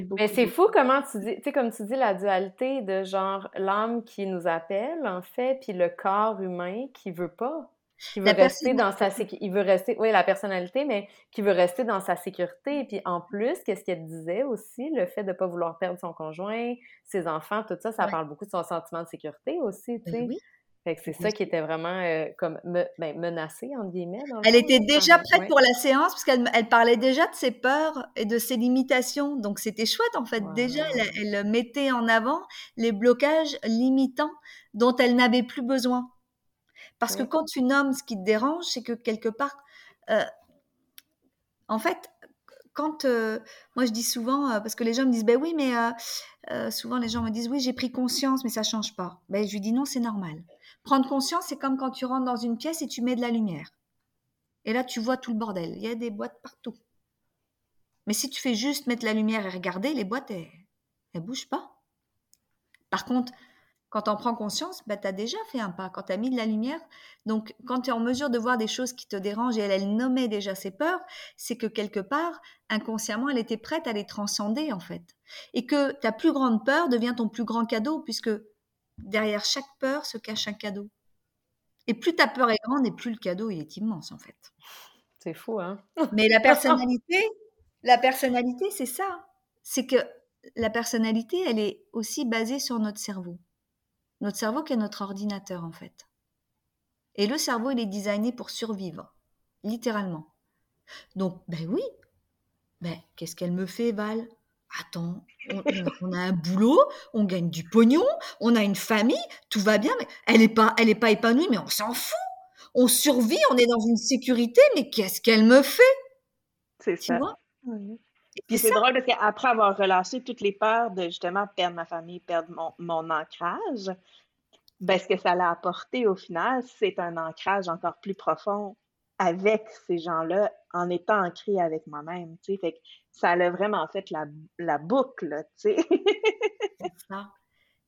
beaucoup. Mais c'est fou comment tu dis, tu sais, comme tu dis, la dualité de genre l'âme qui nous appelle, en fait, puis le corps humain qui veut pas, qui veut La rester dans sa sécurité, il veut rester, oui, la personnalité, mais qui veut rester dans sa sécurité. Puis en plus, qu'est-ce qu'elle disait aussi, le fait de pas vouloir perdre son conjoint, ses enfants, tout ça, ça Ouais. parle beaucoup de son sentiment de sécurité aussi, tu Ben sais. oui. Fait que c'est ça qui était vraiment euh, comme me, ben, menacé, entre guillemets, Elle fond, était déjà prête ouais. pour la séance parce qu'elle elle parlait déjà de ses peurs et de ses limitations. Donc c'était chouette en fait. Déjà, elle, elle mettait en avant les blocages limitants dont elle n'avait plus besoin. Parce que quand tu nommes ce qui te dérange, c'est que quelque part, euh, en fait, quand moi je dis souvent, parce que les gens me disent, ben oui, mais souvent les gens me disent, oui, j'ai pris conscience, mais ça change pas. Ben je lui dis non, c'est normal. Prendre conscience, c'est comme quand tu rentres dans une pièce et tu mets de la lumière. Et là, tu vois tout le bordel. Il y a des boîtes partout. Mais si tu fais juste mettre la lumière et regarder, les boîtes, elles, elles bougent pas. Par contre, quand on prend conscience, bah, tu as déjà fait un pas. Quand tu as mis de la lumière, donc quand tu es en mesure de voir des choses qui te dérangent et elle, elle nommait déjà ses peurs, c'est que quelque part, inconsciemment, elle était prête à les transcender en fait. Et que ta plus grande peur devient ton plus grand cadeau puisque derrière chaque peur se cache un cadeau. Et plus ta peur est grande et plus le cadeau il est immense en fait. C'est fou, hein? Mais la personnalité, la personnalité, c'est ça. C'est que la personnalité, elle est aussi basée sur notre cerveau. Notre cerveau qui est notre ordinateur, en fait. Et le cerveau, il est designé pour survivre, littéralement. Donc, ben oui, ben, qu'est-ce qu'elle me fait, Val? Attends, on, a un boulot, on gagne du pognon, on a une famille, tout va bien, mais elle n'est pas, elle est pas épanouie, mais on s'en fout. On survit, on est dans une sécurité, mais qu'est-ce qu'elle me fait? C'est ça. Vois? Puis c'est drôle parce qu'après avoir relâché toutes les peurs de justement perdre ma famille, perdre mon, mon ancrage, ben, ce que ça l'a apporté au final, c'est un ancrage encore plus profond avec ces gens-là en étant ancré avec moi-même, tu sais. Fait que ça a vraiment fait la, la boucle, tu sais. c'est ça.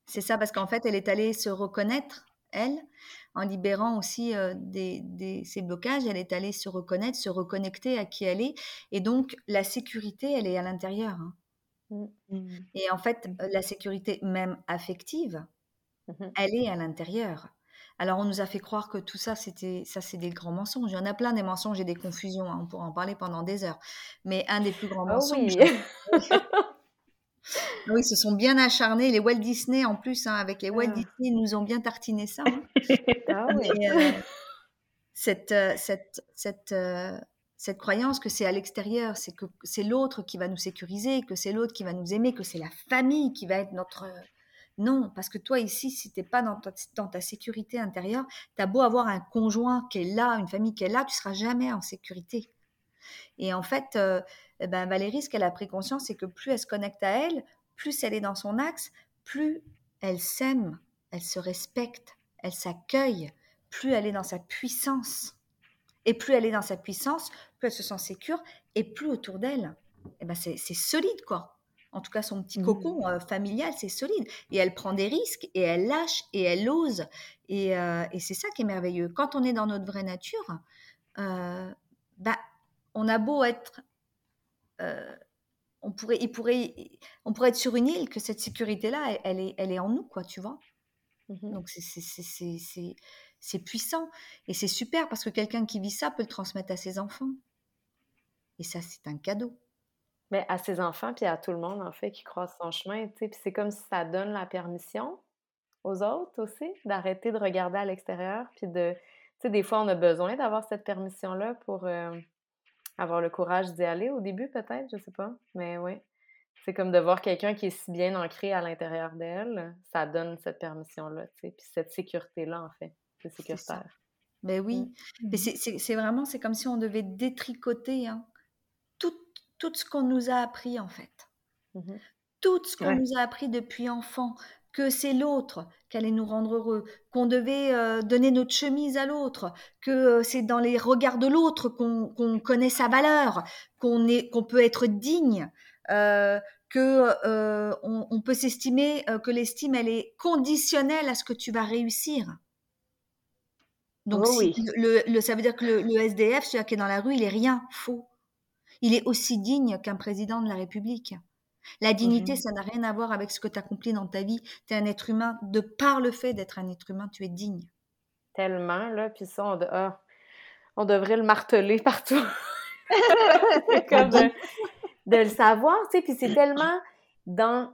C'est ça, parce qu'en fait, elle est allée se reconnaître, elle, en libérant aussi euh, des, des, ses blocages, elle est allée se reconnaître, se reconnecter à qui elle est. Et donc, la sécurité, elle est à l'intérieur. Hein. Mmh. Et en fait, la sécurité même affective, mmh elle est à l'intérieur. Alors, on nous a fait croire que tout ça, c'était, ça, c'est des grands mensonges. Il y en a plein des mensonges et des confusions. Hein, on pourrait en parler pendant des heures. Mais un des plus grands ah mensonges. Oui. Oui, se sont bien acharnés. Les Walt Disney, en plus, hein, avec les Walt ah. Disney, ils nous ont bien tartiné ça. Hein. *laughs* ah oui. Euh, cette, euh, cette, cette, euh, cette croyance que c'est à l'extérieur, c'est que c'est l'autre qui va nous sécuriser, que c'est l'autre qui va nous aimer, que c'est la famille qui va être notre non, parce que toi ici, si tu n'es pas dans ta, sécurité intérieure, tu as beau avoir un conjoint qui est là, une famille qui est là, tu seras jamais en sécurité. Et en fait, euh, eh ben Valérie, ce qu'elle a pris conscience, c'est que plus elle se connecte à elle, plus elle est dans son axe, plus elle s'aime, elle se respecte, elle s'accueille, plus elle est dans sa puissance. Et plus elle est dans sa puissance, plus elle se sent sécure, et plus autour d'elle, eh ben c'est solide, quoi en tout cas son petit mmh. cocon euh, familial, c'est solide. Et elle prend des risques, et elle lâche, et elle ose. Euh, et, c'est ça qui est merveilleux. Quand on est dans notre vraie nature, euh, bah, on a beau être... on, pourrait, il pourrait, on pourrait être sur une île, que cette sécurité-là, elle, est, elle est en nous, quoi, tu vois? Mmh Donc c'est puissant. Et c'est super, parce que quelqu'un qui vit ça peut le transmettre à ses enfants. Et ça, c'est un cadeau. Mais à ses enfants, puis à tout le monde, en fait, qui croise son chemin, tu sais. Puis c'est comme si ça donne la permission aux autres aussi d'arrêter de regarder à l'extérieur, puis de... Tu sais, des fois, on a besoin d'avoir cette permission-là pour euh, avoir le courage d'y aller au début, peut-être, je sais pas. Mais oui. C'est comme de voir quelqu'un qui est si bien ancré à l'intérieur d'elle, ça donne cette permission-là, tu sais. Puis cette sécurité-là, en fait. C'est sécuritaire. Ben oui. Mais mmh. c'est vraiment, c'est comme si on devait détricoter hein, tout ce qu'on nous a appris en fait. Mmh tout ce qu'on nous a appris depuis enfant, que c'est l'autre qui allait nous rendre heureux, qu'on devait euh, donner notre chemise à l'autre, que euh, c'est dans les regards de l'autre qu'on connaît sa valeur, qu'on peut être digne, euh, que on, peut s'estimer que l'estime elle est conditionnelle à ce que tu vas réussir. Donc oh le, ça veut dire que le, le SDF, celui qui est dans la rue, il est rien, faux. Il est aussi digne qu'un président de la République. La dignité, ça n'a rien à voir avec ce que tu accomplis dans ta vie. Tu es un être humain. De par le fait d'être un être humain, tu es digne. Tellement, là. Puis ça, on, ah, devrait le marteler partout. *laughs* comme de, de, le savoir, tu sais. Puis c'est tellement dans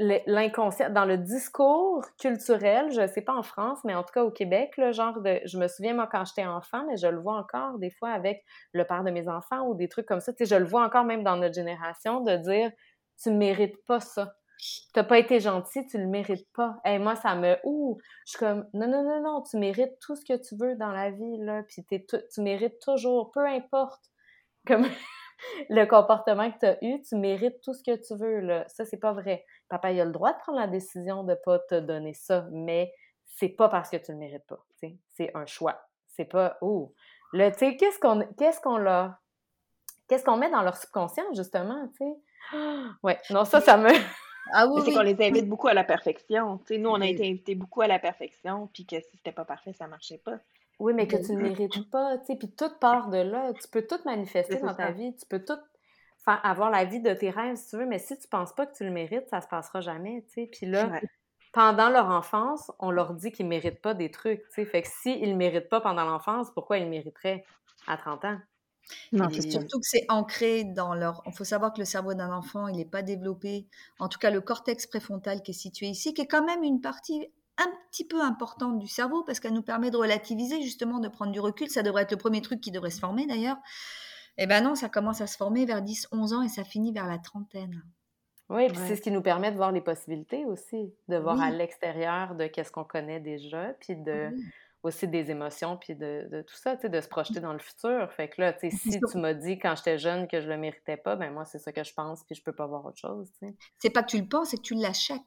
l'inconscient, dans le discours culturel, je sais pas en France, mais en tout cas au Québec, le genre de, je me souviens moi quand j'étais enfant, mais je le vois encore des fois avec le père de mes enfants ou des trucs comme ça, tu sais, je le vois encore même dans notre génération de dire, tu mérites pas ça. T'as pas été gentil, tu le mérites pas. Et moi, ça me, ouh, je suis comme, non, non, non, non, tu mérites tout ce que tu veux dans la vie, là, puis tu mérites toujours, peu importe. Comme, *laughs* le comportement que tu as eu, tu mérites tout ce que tu veux. Là. Ça, c'est pas vrai. Papa, il a le droit de prendre la décision de pas te donner ça, mais c'est pas parce que tu le mérites pas. C'est un choix. C'est pas oh. Le, qu'est-ce qu'on qu'est-ce qu'on leur qu'est-ce qu'on met dans leur subconscient, justement, tu sais? Ouais, non, ça, ça me. Ah oui, c'est qu'on les invite beaucoup à la perfection. nous, on a été invités beaucoup à la perfection, puis que si c'était pas parfait, ça marchait pas. Oui, mais que tu ne mérites pas, tu sais, puis toute part de là. Tu peux tout manifester dans ta vie, tu peux tout faire, avoir la vie de tes rêves si tu veux, mais si tu penses pas que tu le mérites, ça se passera jamais, tu sais. Puis là, pendant leur enfance, on leur dit qu'ils méritent pas des trucs, tu sais. Fait que s'ils ne méritent pas pendant l'enfance, pourquoi ils le mériteraient à 30 ans? Non, Et surtout que c'est ancré dans leur. Il faut savoir que le cerveau d'un enfant, il n'est pas développé. En tout cas, le cortex préfrontal qui est situé ici, qui est quand même une partie un petit peu importante du cerveau parce qu'elle nous permet de relativiser, justement, de prendre du recul. Ça devrait être le premier truc qui devrait se former d'ailleurs. Eh ben non, ça commence à se former vers 10, 11 ans et ça finit vers la trentaine. Oui, puis Ouais. c'est ce qui nous permet de voir les possibilités aussi, de voir à l'extérieur de qu'est-ce qu'on connaît déjà, puis de Oui. Aussi des émotions, puis de, de tout ça, tu sais, de se projeter dans le futur. Fait que là, tu sais, si tu m'as dit quand j'étais jeune que je le méritais pas, ben moi, c'est ça que je pense, puis je peux pas voir autre chose, tu sais. C'est pas que tu le penses, c'est que tu l'achètes.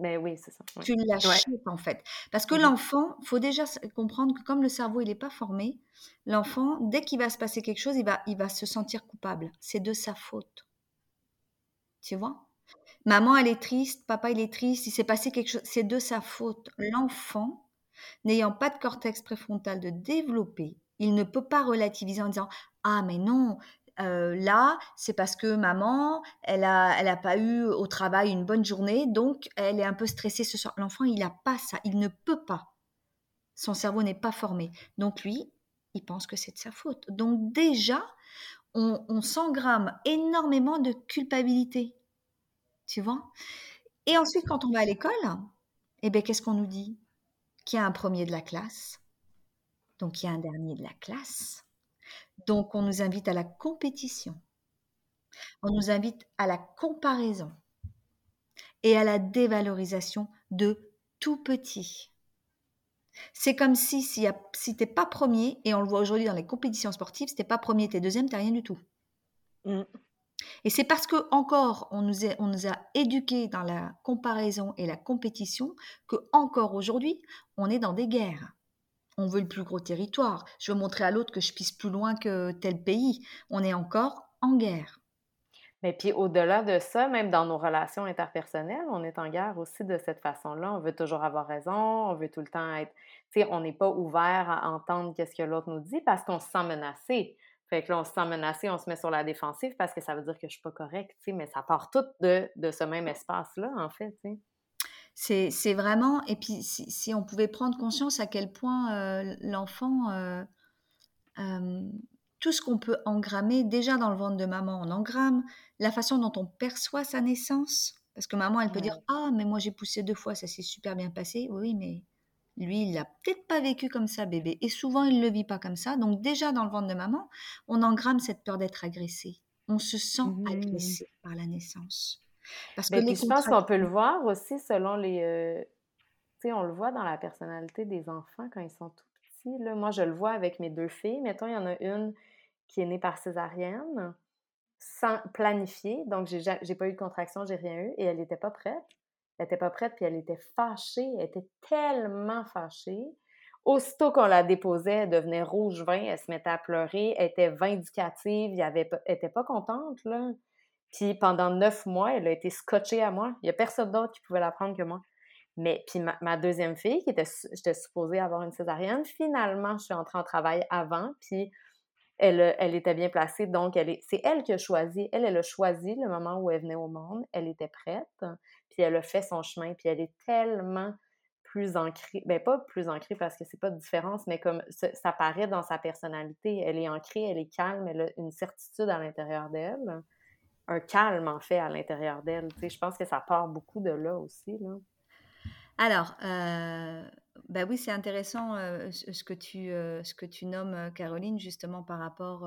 Mais oui, c'est ça. ouais. Tu l'achètes en fait. Parce que Mhm. l'enfant, faut déjà comprendre que comme le cerveau il n'est pas formé, l'enfant, dès qu'il va se passer quelque chose, il va, il va se sentir coupable. C'est de sa faute. Tu vois? Maman, elle est triste, papa, il est triste, il s'est passé quelque chose, c'est de sa faute. L'enfant, n'ayant pas de cortex préfrontal de développer, il ne peut pas relativiser en disant Ah, mais non, euh, là, c'est parce que maman, elle a, elle a pas eu au travail une bonne journée, donc elle est un peu stressée ce soir. L'enfant, il n'a pas ça, il ne peut pas. Son cerveau n'est pas formé. Donc lui, il pense que c'est de sa faute. Donc déjà, on, on s'engramme énormément de culpabilité. Tu vois? Et ensuite, quand on va à l'école, eh bien, qu'est-ce qu'on nous dit? A un premier de la classe, donc il y a un dernier de la classe. Donc on nous invite à la compétition. On nous invite à la comparaison et à la dévalorisation de tout petit. C'est comme si, si, si t'es pas premier, et on le voit aujourd'hui dans les compétitions sportives, si t'es pas premier, t'es deuxième, t'es rien du tout. Mm. Et c'est parce que encore on nous, a éduqués dans la comparaison et la compétition que encore aujourd'hui on est dans des guerres. On veut le plus gros territoire. Je veux montrer à l'autre que je pisse plus loin que tel pays. On est encore en guerre. Mais puis au-delà de ça, même dans nos relations interpersonnelles, on est en guerre aussi de cette façon-là. On veut toujours avoir raison, on veut tout le temps être... Tu sais, on n'est pas ouvert à entendre qu'est-ce que l'autre nous dit parce qu'on se sent menacé. Fait que là, on se sent menacé, on se met sur la défensive parce que ça veut dire que je suis pas correcte, tu sais, mais ça part tout de, de ce même espace-là, en fait, tu sais. C'est, c'est vraiment, et puis si, si on pouvait prendre conscience à quel point euh, l'enfant, euh, euh, tout ce qu'on peut engrammer, déjà dans le ventre de maman, on engramme, la façon dont on perçoit sa naissance, parce que maman, elle peut dire, ah, mais moi j'ai poussé deux fois, ça s'est super bien passé, oui, mais lui, il l'a peut-être pas vécu comme ça, bébé, et souvent il le vit pas comme ça, donc déjà dans le ventre de maman, on engramme cette peur d'être agressé, on se sent Mhm. agressé par la naissance. Parce que Ben, les je pense qu'on peut le voir aussi selon les... euh, tu sais, on le voit dans la personnalité des enfants quand ils sont tout petits. Là. Moi, je le vois avec mes deux filles. Mettons, il y en a une qui est née par césarienne, sans planifier. Donc, j'ai ja- j'ai pas eu de contraction, j'ai rien eu. Et elle n'était pas prête. Elle n'était pas prête, puis elle était fâchée. Elle était tellement fâchée. Aussitôt qu'on la déposait, elle devenait rouge vin, elle se mettait à pleurer, elle était vindicative, elle était pas contente, là. Puis pendant neuf mois, elle a été scotchée à moi. Il n'y a personne d'autre qui pouvait la prendre que moi. Mais puis ma, deuxième fille, qui était, j'étais supposée avoir une césarienne, finalement, je suis entrée en travail avant, puis elle, euh, elle était bien placée, donc elle est, c'est elle qui a choisi. Elle, elle a choisi le moment où elle venait au monde. Elle était prête, puis elle a fait son chemin, puis elle est tellement plus ancrée, ben pas plus ancrée parce que c'est pas de différence, mais comme ça, ça dans sa personnalité. Elle est ancrée, elle est calme, elle a une certitude à l'intérieur d'elle, un calme en fait à l'intérieur d'elle. Tu je pense que ça part beaucoup de là aussi. Là. Alors, euh, bah oui, c'est intéressant ce que tu, ce que tu nommes, Caroline, justement par rapport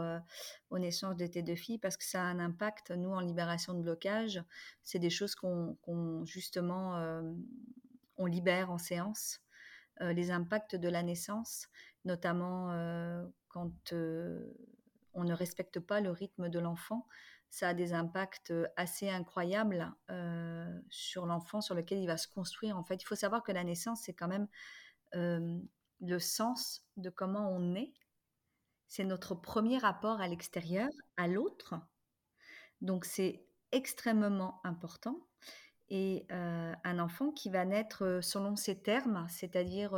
aux naissances de tes deux filles, parce que ça a un impact, nous, en libération de blocage, c'est des choses qu'on, qu'on, justement, on libère en séance, les impacts de la naissance, notamment quand on ne respecte pas le rythme de l'enfant. Ça a des impacts assez incroyables sur l'enfant, sur lequel il va se construire. En fait, il faut savoir que la naissance, c'est quand même le sens de comment on est. C'est notre premier rapport à l'extérieur, à l'autre. Donc, c'est extrêmement important. Et un enfant qui va naître selon ses termes, c'est-à-dire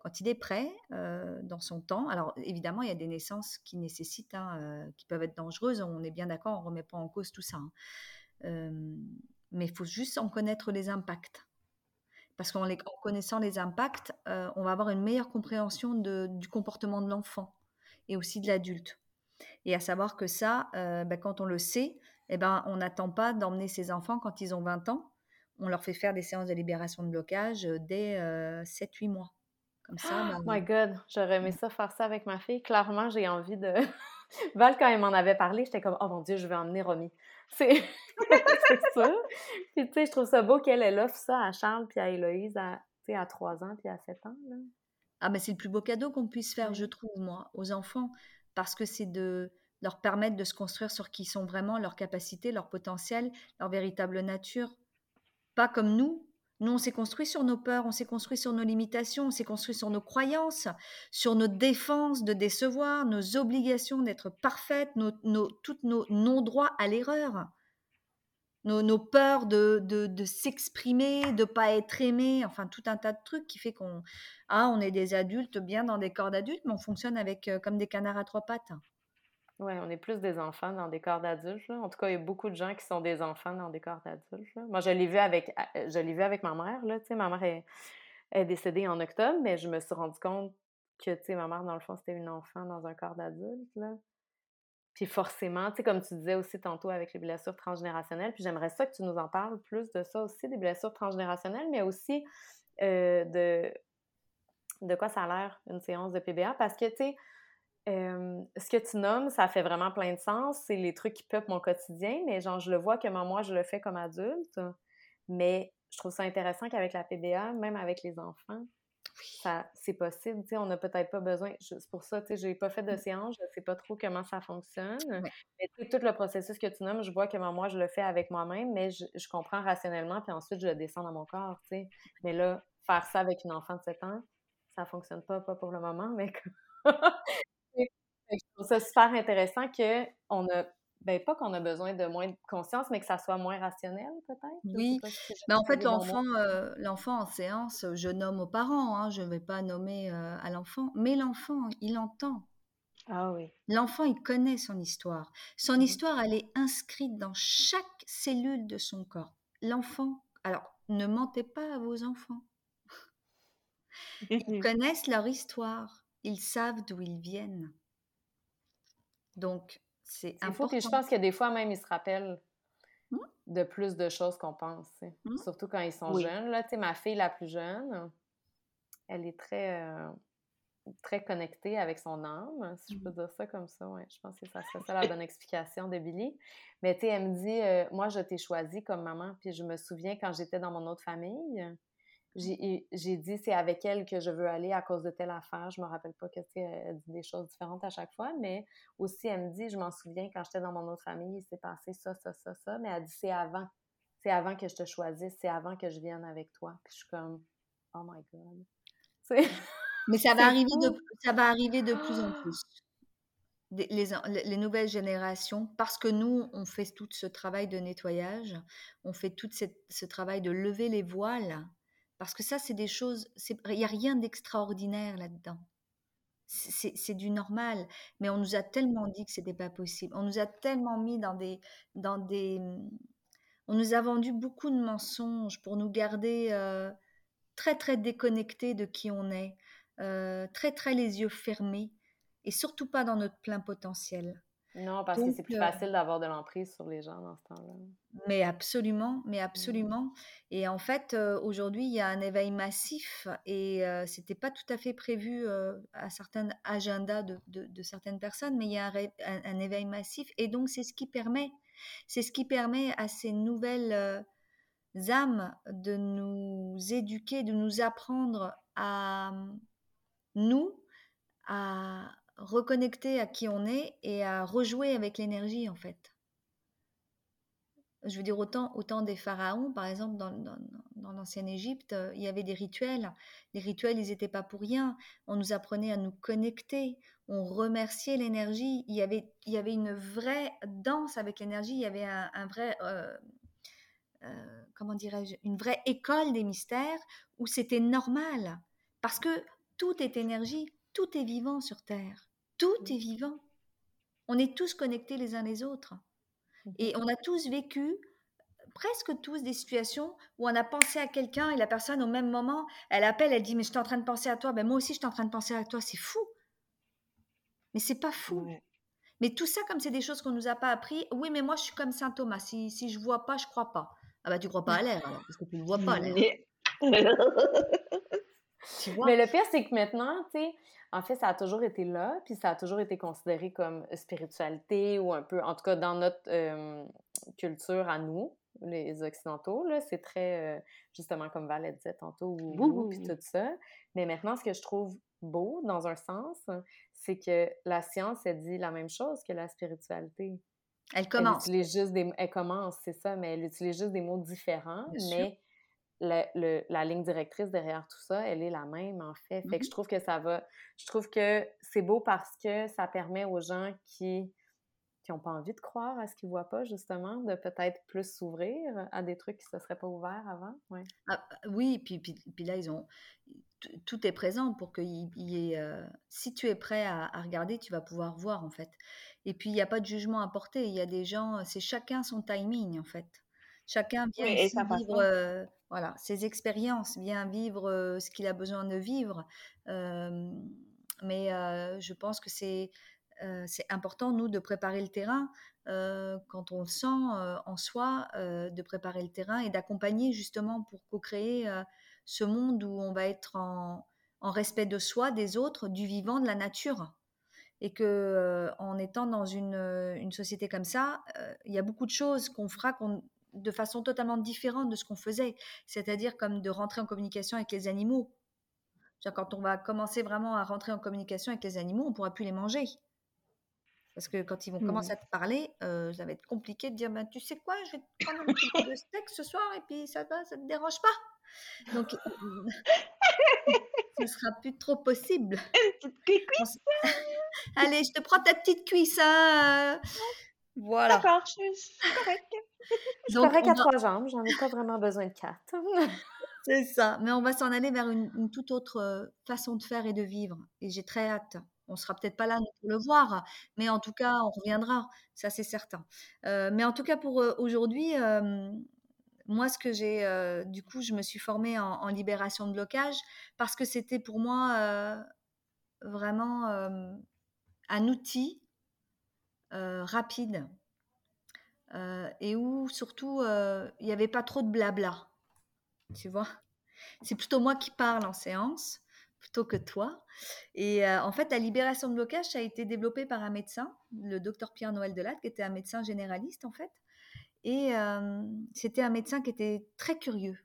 quand il est prêt, dans son temps. Alors évidemment, il y a des naissances qui nécessitent, hein, qui peuvent être dangereuses, on est bien d'accord, on ne remet pas en cause tout ça. hein. Mais il faut juste en connaître les impacts. Parce qu'en connaissant les impacts, euh, on va avoir une meilleure compréhension de- du comportement de l'enfant et aussi de l'adulte. Et à savoir que ça, ben, quand on le sait, eh ben, on n'attend pas d'emmener ses enfants quand ils ont 20 ans. On leur fait faire des séances de libération de blocage dès 7-8 mois. Comme ça. Oh my God, j'aurais aimé ça, faire ça avec ma fille. Clairement, j'ai envie de. *laughs* Val, quand elle m'en avait parlé, j'étais comme, oh mon Dieu, je vais emmener Romy. *laughs* C'est ça. *laughs* Puis, tu sais, je trouve ça beau qu'elle, elle offre ça à Charles puis à Héloïse à, à 3 ans puis à 7 ans. Là. Ah, mais c'est le plus beau cadeau qu'on puisse faire, je trouve, moi, aux enfants, parce que c'est de leur permettre de se construire sur qui sont vraiment, leurs capacités, leur potentiel, leur véritable nature. Pas comme nous. Nous, on s'est construit sur nos peurs, on s'est construit sur nos limitations, on s'est construit sur nos croyances, sur nos défenses de décevoir, nos obligations d'être parfaites, nos, nos, toutes nos non-droits à l'erreur nos, peurs de, de, s'exprimer, de pas être aimé, enfin tout un tas de trucs qui fait qu'on ah, on est des adultes bien dans des corps d'adultes, mais on fonctionne avec euh, comme des canards à trois pattes. Oui, on est plus des enfants dans des corps d'adultes. En tout cas, il y a beaucoup de gens qui sont des enfants dans des corps d'adultes. Moi, je l'ai vu avec euh, je l'ai vu avec ma mère. Là, ma mère est, décédée en octobre, mais je me suis rendu compte que ma mère, dans le fond, c'était une enfant dans un corps d'adulte. Puis forcément, comme tu disais aussi tantôt avec les blessures transgénérationnelles, puis j'aimerais ça que tu nous en parles plus de ça aussi, des blessures transgénérationnelles, mais aussi euh, de, de quoi ça a l'air une séance de PBA, parce que, tu sais, euh, ce que tu nommes, ça fait vraiment plein de sens. C'est les trucs qui peuplent mon quotidien, mais genre, je le vois que moi, je le fais comme adulte. Mais je trouve ça intéressant qu'avec la PBA, même avec les enfants, ça, c'est possible. on n'a peut-être pas besoin. C'est pour ça, je n'ai pas fait de mmh. séance, je ne sais pas trop comment ça fonctionne. Mais tout le processus que tu nommes, je vois que moi, je le fais avec moi-même, mais je, comprends rationnellement, puis ensuite, je le descends dans mon corps. Mais là, faire ça avec une enfant de 7 ans, ça ne fonctionne pas, pas pour le moment, mais. *laughs* je trouve ça super intéressant qu'on a ben, pas qu'on a besoin de moins de conscience, mais que ça soit moins rationnel, peut-être? Oui, mais en fait, l'enfant, euh, l'enfant en séance, je nomme aux parents, hein, je ne vais pas nommer euh, à l'enfant, mais l'enfant, il entend. Ah oui. L'enfant, il connaît son histoire. Son mmh histoire, elle est inscrite dans chaque cellule de son corps. L'enfant, alors, ne mentez pas à vos enfants. *laughs* Ils connaissent leur histoire. Ils savent d'où ils viennent. Donc, c'est important. Fou, je pense que des fois, même, ils se rappellent mmh. de plus de choses qu'on pense. Mmh. Surtout quand ils sont jeunes. Là, ma fille la plus jeune, elle est très, euh, très connectée avec son âme, si je peux mmh. dire ça comme ça. Ouais. Je pense que ça serait ça la *laughs* bonne explication de Billy. Mais tu elle me dit, euh, moi, je t'ai choisi comme maman. Puis je me souviens quand j'étais dans mon autre famille, j'ai dit c'est avec elle que je veux aller à cause de telle affaire. Je me rappelle pas que elle dit des choses différentes à chaque fois, mais aussi elle me dit, je m'en souviens quand j'étais dans mon autre famille, il s'est passé ça, ça, ça, ça, mais elle dit c'est avant. C'est avant que je te choisisse, c'est avant que je vienne avec toi. Puis je suis comme Oh my God. *laughs* mais ça va arriver de ça va arriver de plus en plus. Les, les, nouvelles générations, parce que nous, on fait tout ce travail de nettoyage, on fait tout ce travail de lever les voiles parce que ça, c'est des choses, il n'y a rien d'extraordinaire là-dedans. C'est du normal, mais on nous a tellement dit que c'était pas possible. On nous a tellement mis dans des, dans des, on nous a vendu beaucoup de mensonges pour nous garder euh, très très déconnectés de qui on est, euh, très très les yeux fermés, et surtout pas dans notre plein potentiel. Non, parce que c'est plus facile d'avoir de l'emprise sur les gens dans ce temps-là. Mais absolument, mais mmh. absolument. Et en fait, aujourd'hui, il y a un éveil massif et ce c'était pas tout à fait prévu à certains agendas de, de, certaines personnes, mais il y a un, éveil massif et donc c'est ce qui permet, c'est ce qui permet à ces nouvelles âmes de nous éduquer, de nous apprendre à nous, à reconnecter à qui on est et à rejouer avec l'énergie en fait. Je veux dire, autant, autant des pharaons, par exemple, dans, dans, l'ancienne Égypte, euh, il y avait des rituels. Les rituels, ils n'étaient pas pour rien. On nous apprenait à nous connecter, on remerciait l'énergie. Il y avait, il y avait une vraie danse avec l'énergie, il y avait un, vrai, euh, euh, comment dirais-je, une vraie école des mystères où c'était normal. Parce que tout est énergie, tout est vivant sur Terre. Tout est vivant. On est tous connectés les uns les autres. Et on a tous vécu, presque tous, des situations où on a pensé à quelqu'un et la personne, au même moment, elle appelle, elle dit Mais je suis en train de penser à toi. Ben, moi aussi, je suis en train de penser à toi. C'est fou. Mais c'est pas fou. Mais tout ça, comme c'est des choses qu'on nous a pas appris, oui, mais moi, je suis comme Saint Thomas. Si, si je vois pas, je crois pas. Ah bah, tu crois pas à l'air, alors, parce que tu ne vois pas l'air. Tu vois? Mais le pire, c'est que maintenant, tu sais, en fait, ça a toujours été là, puis ça a toujours été considéré comme spiritualité ou un peu, en tout cas, dans notre culture à nous, les Occidentaux, là, c'est très, euh, justement, comme Valette disait tantôt, ou puis tout ça. Mais maintenant, ce que je trouve beau, dans un sens, c'est que la science, elle dit la même chose que la spiritualité. Elle commence. Elle utilise juste des... Elle commence, c'est ça, mais elle utilise juste des mots différents, mais la, la, ligne directrice derrière tout ça, elle est la même, en fait. Fait que je mmh trouve que ça va... Je trouve que c'est beau parce que ça permet aux gens qui qui n'ont pas envie de croire à ce qu'ils voient pas, justement, de peut-être plus s'ouvrir à des trucs qui ne se seraient pas ouverts avant. Ouais. Ah, oui, puis, puis, puis, là, ils ont tout est présent pour qu'il y ait. Euh, si tu es prêt à, regarder, tu vas pouvoir voir, en fait. Et puis, il n'y a pas de jugement à porter. Il y a des gens, c'est chacun son timing, en fait. Chacun vient vivre euh, voilà, ses expériences, vient vivre euh, ce qu'il a besoin de vivre. mais je pense que c'est important, nous, de préparer le terrain quand on le sent en soi, de préparer le terrain et d'accompagner justement pour co-créer ce monde où on va être en, respect de soi, des autres, du vivant, de la nature. Et que en étant dans une, société comme ça, il y a beaucoup de choses qu'on fera de façon totalement différente de ce qu'on faisait. C'est-à-dire comme de rentrer en communication avec les animaux. Quand on va commencer vraiment à rentrer en communication avec les animaux, on ne pourra plus les manger. Parce que quand ils vont commencer mmh. à te parler, euh, ça va être compliqué de dire bah, Tu sais quoi, je vais te prendre un petit peu de steak ce soir et puis ça ne ça te dérange pas. Donc, ce sera plus trop possible. *laughs* Allez, je te prends ta petite cuisse. Hein. Voilà. D'accord, je suis correcte. Je suis correcte à trois jambes, j'en ai pas vraiment besoin de quatre. *laughs* C'est ça, mais on va s'en aller vers une, une, toute autre euh, façon de faire et de vivre. Et j'ai très hâte. On sera peut-être pas là pour le voir, mais en tout cas, on reviendra, ça c'est certain. Euh, mais en tout cas, pour aujourd'hui, moi, ce que j'ai, du coup, je me suis formée en, libération de blocage parce que c'était pour moi vraiment un outil rapide et où surtout il n'y avait pas trop de blabla, tu vois. C'est plutôt moi qui parle en séance plutôt que toi. Et euh, en fait, la libération de blocage, ça a été développé par un médecin, le docteur Pierre-Noël Delatte, qui était un médecin généraliste en fait. Et euh, c'était un médecin qui était très curieux.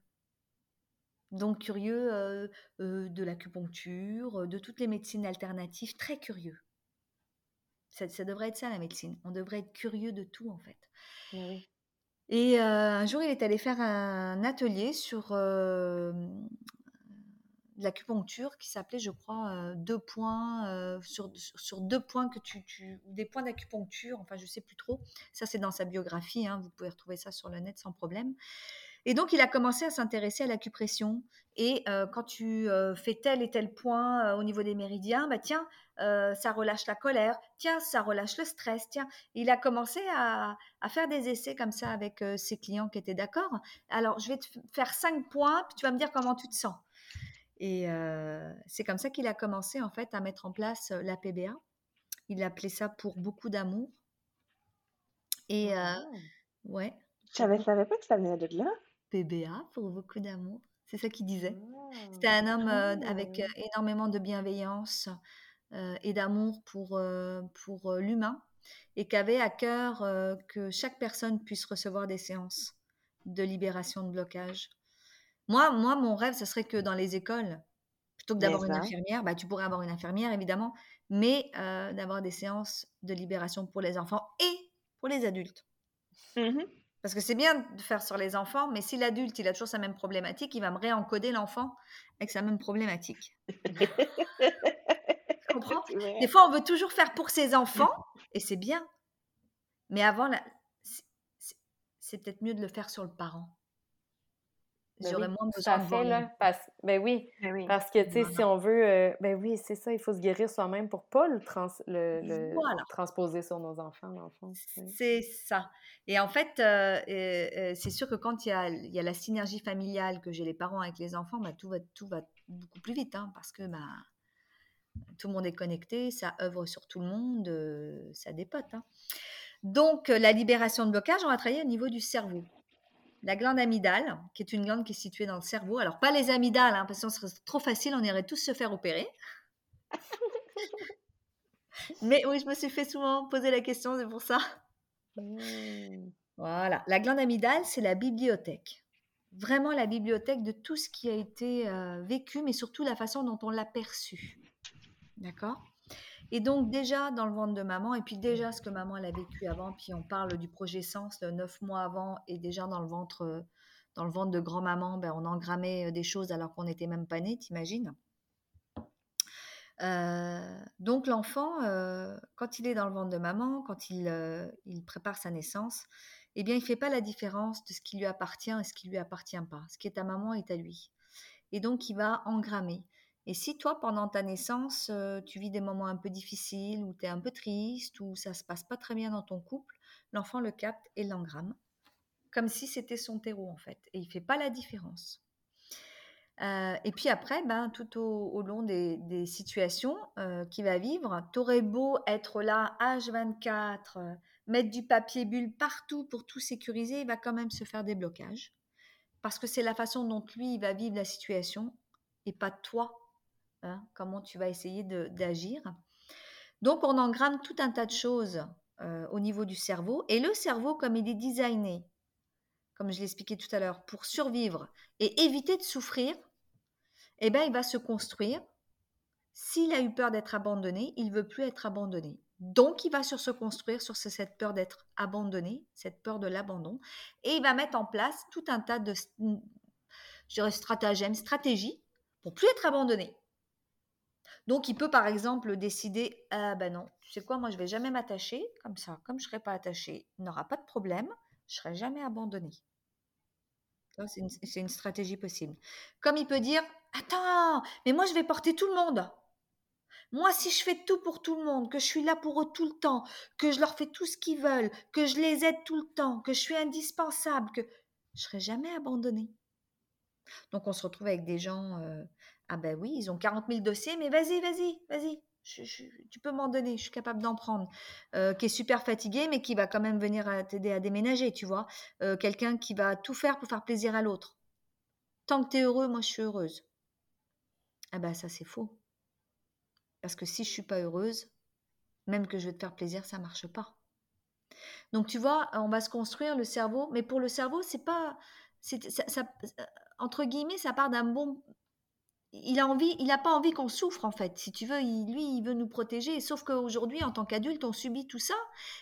Donc curieux euh, de l'acupuncture, de toutes les médecines alternatives, très curieux. Ça, ça, devrait être ça la médecine. On devrait être curieux de tout en fait. Et un jour, il est allé faire un atelier sur de l'acupuncture qui s'appelait, je crois, euh, deux points euh, sur, sur, deux points que tu, tu des points d'acupuncture. Enfin, je sais plus trop. Ça, c'est dans sa biographie. Hein, vous pouvez retrouver ça sur le net sans problème. Et donc, il a commencé à s'intéresser à l'acupression. Et euh, quand tu fais tel et tel point au niveau des méridiens, bah tiens, ça relâche la colère. Tiens, ça relâche le stress. Tiens, il a commencé à, à faire des essais comme ça avec ses clients qui étaient d'accord. Alors, je vais te faire cinq points, puis tu vas me dire comment tu te sens. Et c'est comme ça qu'il a commencé en fait à mettre en place la PBA. Il appelait ça pour beaucoup d'amour. Et ouais. Je savais, savais pas que ça venait de là. PBA pour beaucoup d'amour. C'est ça qu'il disait. C'était un homme avec ah. énormément de bienveillance et d'amour pour, pour l'humain et qui avait à cœur que chaque personne puisse recevoir des séances de libération de blocage. Moi, moi, mon rêve, ce serait que dans les écoles, plutôt que d'avoir une infirmière, bah, tu pourrais avoir une infirmière, évidemment, mais d'avoir des séances de libération pour les enfants et pour les adultes. Mmh Parce que c'est bien de faire sur les enfants, mais si l'adulte, il a toujours sa même problématique, il va me réencoder l'enfant avec sa même problématique. tu comprends? *laughs* Des fois, on veut toujours faire pour ses enfants, et c'est bien. Mais avant, c'est peut-être mieux de le faire sur le parent. Ben J'aurais moins besoin de fait, là, parce, ben oui, ben parce que, tu sais, si on veut, euh, ben oui, c'est ça, il faut se guérir soi-même pour pas le, trans, le, le transposer sur nos enfants, dans le fond. C'est ça. Et en fait, euh, euh, c'est sûr que quand il y a, y a, la synergie familiale, que j'ai les parents avec les enfants, bah, tout, va, tout va beaucoup plus vite, hein, parce que, bah, Tout le monde est connecté, ça œuvre sur tout le monde, ça dépote. Hein. Donc, la libération de blocage, on va travailler au niveau du cerveau. La glande amygdale, qui est une glande qui est située dans le cerveau. Alors, pas les amygdales, hein, parce que ce serait trop facile, on irait tous se faire opérer. *laughs* Mais oui, je me suis fait souvent poser la question, c'est pour ça. Mmh. Voilà. La glande amygdale, c'est la bibliothèque. Vraiment la bibliothèque de tout ce qui a été euh, vécu, mais surtout la façon dont on l'a perçu. D'accord? Et donc, déjà dans le ventre de maman, et puis déjà ce que maman elle a vécu avant, puis on parle du projet Sens, neuf mois avant, et déjà dans le ventre, dans le ventre de grand-maman, ben, on engrammait euh, des choses alors qu'on n'était même pas né, t'imagines? Euh, donc l'enfant, euh, quand il est dans le ventre de maman, quand il, euh, il prépare sa naissance, eh bien, il ne fait pas la différence de ce qui lui appartient et ce qui lui appartient pas. Ce qui est à maman est à lui. Et donc, il va engrammer. Et si toi, pendant ta naissance, tu vis des moments un peu difficiles, ou tu es un peu triste, ou ça se passe pas très bien dans ton couple, l'enfant le capte et l'engramme, comme si c'était son terreau en fait. Et il fait pas la différence. Euh, et puis après, ben, tout au, long des, situations euh, qu'il va vivre, t'aurais beau être là H24, euh, mettre du papier bulle partout pour tout sécuriser, il va quand même se faire des blocages. Parce que c'est la façon dont lui, il va vivre la situation et pas toi, hein, comment tu vas essayer d'agir. Donc on engramme tout un tas de choses au niveau du cerveau. Et le cerveau, comme il est designé, comme je l'expliquais tout à l'heure, pour survivre et éviter de souffrir, eh ben, il va se construire. S'il a eu peur d'être abandonné, il veut plus être abandonné. Donc, il va sur se construire sur cette peur d'être abandonné, cette peur de l'abandon, et il va mettre en place tout un tas de stratagèmes, stratégies pour plus être abandonné. Donc, il peut par exemple décider ah ben non, tu sais quoi, moi je vais jamais m'attacher comme ça, comme je serai pas attaché, il n'aura pas de problème, je serai jamais abandonné. C'est une, stratégie possible. Comme il peut dire Attends, mais moi je vais porter tout le monde. Moi, si je fais tout pour tout le monde, que je suis là pour eux tout le temps, que je leur fais tout ce qu'ils veulent, que je les aide tout le temps, que je suis indispensable, que je serai jamais abandonnée. Donc on se retrouve avec des gens, euh, ah ben oui, ils ont 40 000 dossiers, mais vas-y, vas-y, vas-y, tu peux m'en donner, je suis capable d'en prendre, euh, qui est super fatigué, mais qui va quand même venir t'aider à déménager, tu vois. Euh, quelqu'un qui va tout faire pour faire plaisir à l'autre. Tant que tu es heureux, moi je suis heureuse. Ah ben ça c'est faux. Parce que si je suis pas heureuse, même que je vais te faire plaisir, ça marche pas. Donc tu vois, on va se construire le cerveau, mais pour le cerveau, c'est pas, ça, entre guillemets, ça part d'un bon, il a envie, il n'a pas envie qu'on souffre en fait. Si tu veux, lui, il veut nous protéger. Sauf qu'aujourd'hui, en tant qu'adulte, on subit tout ça.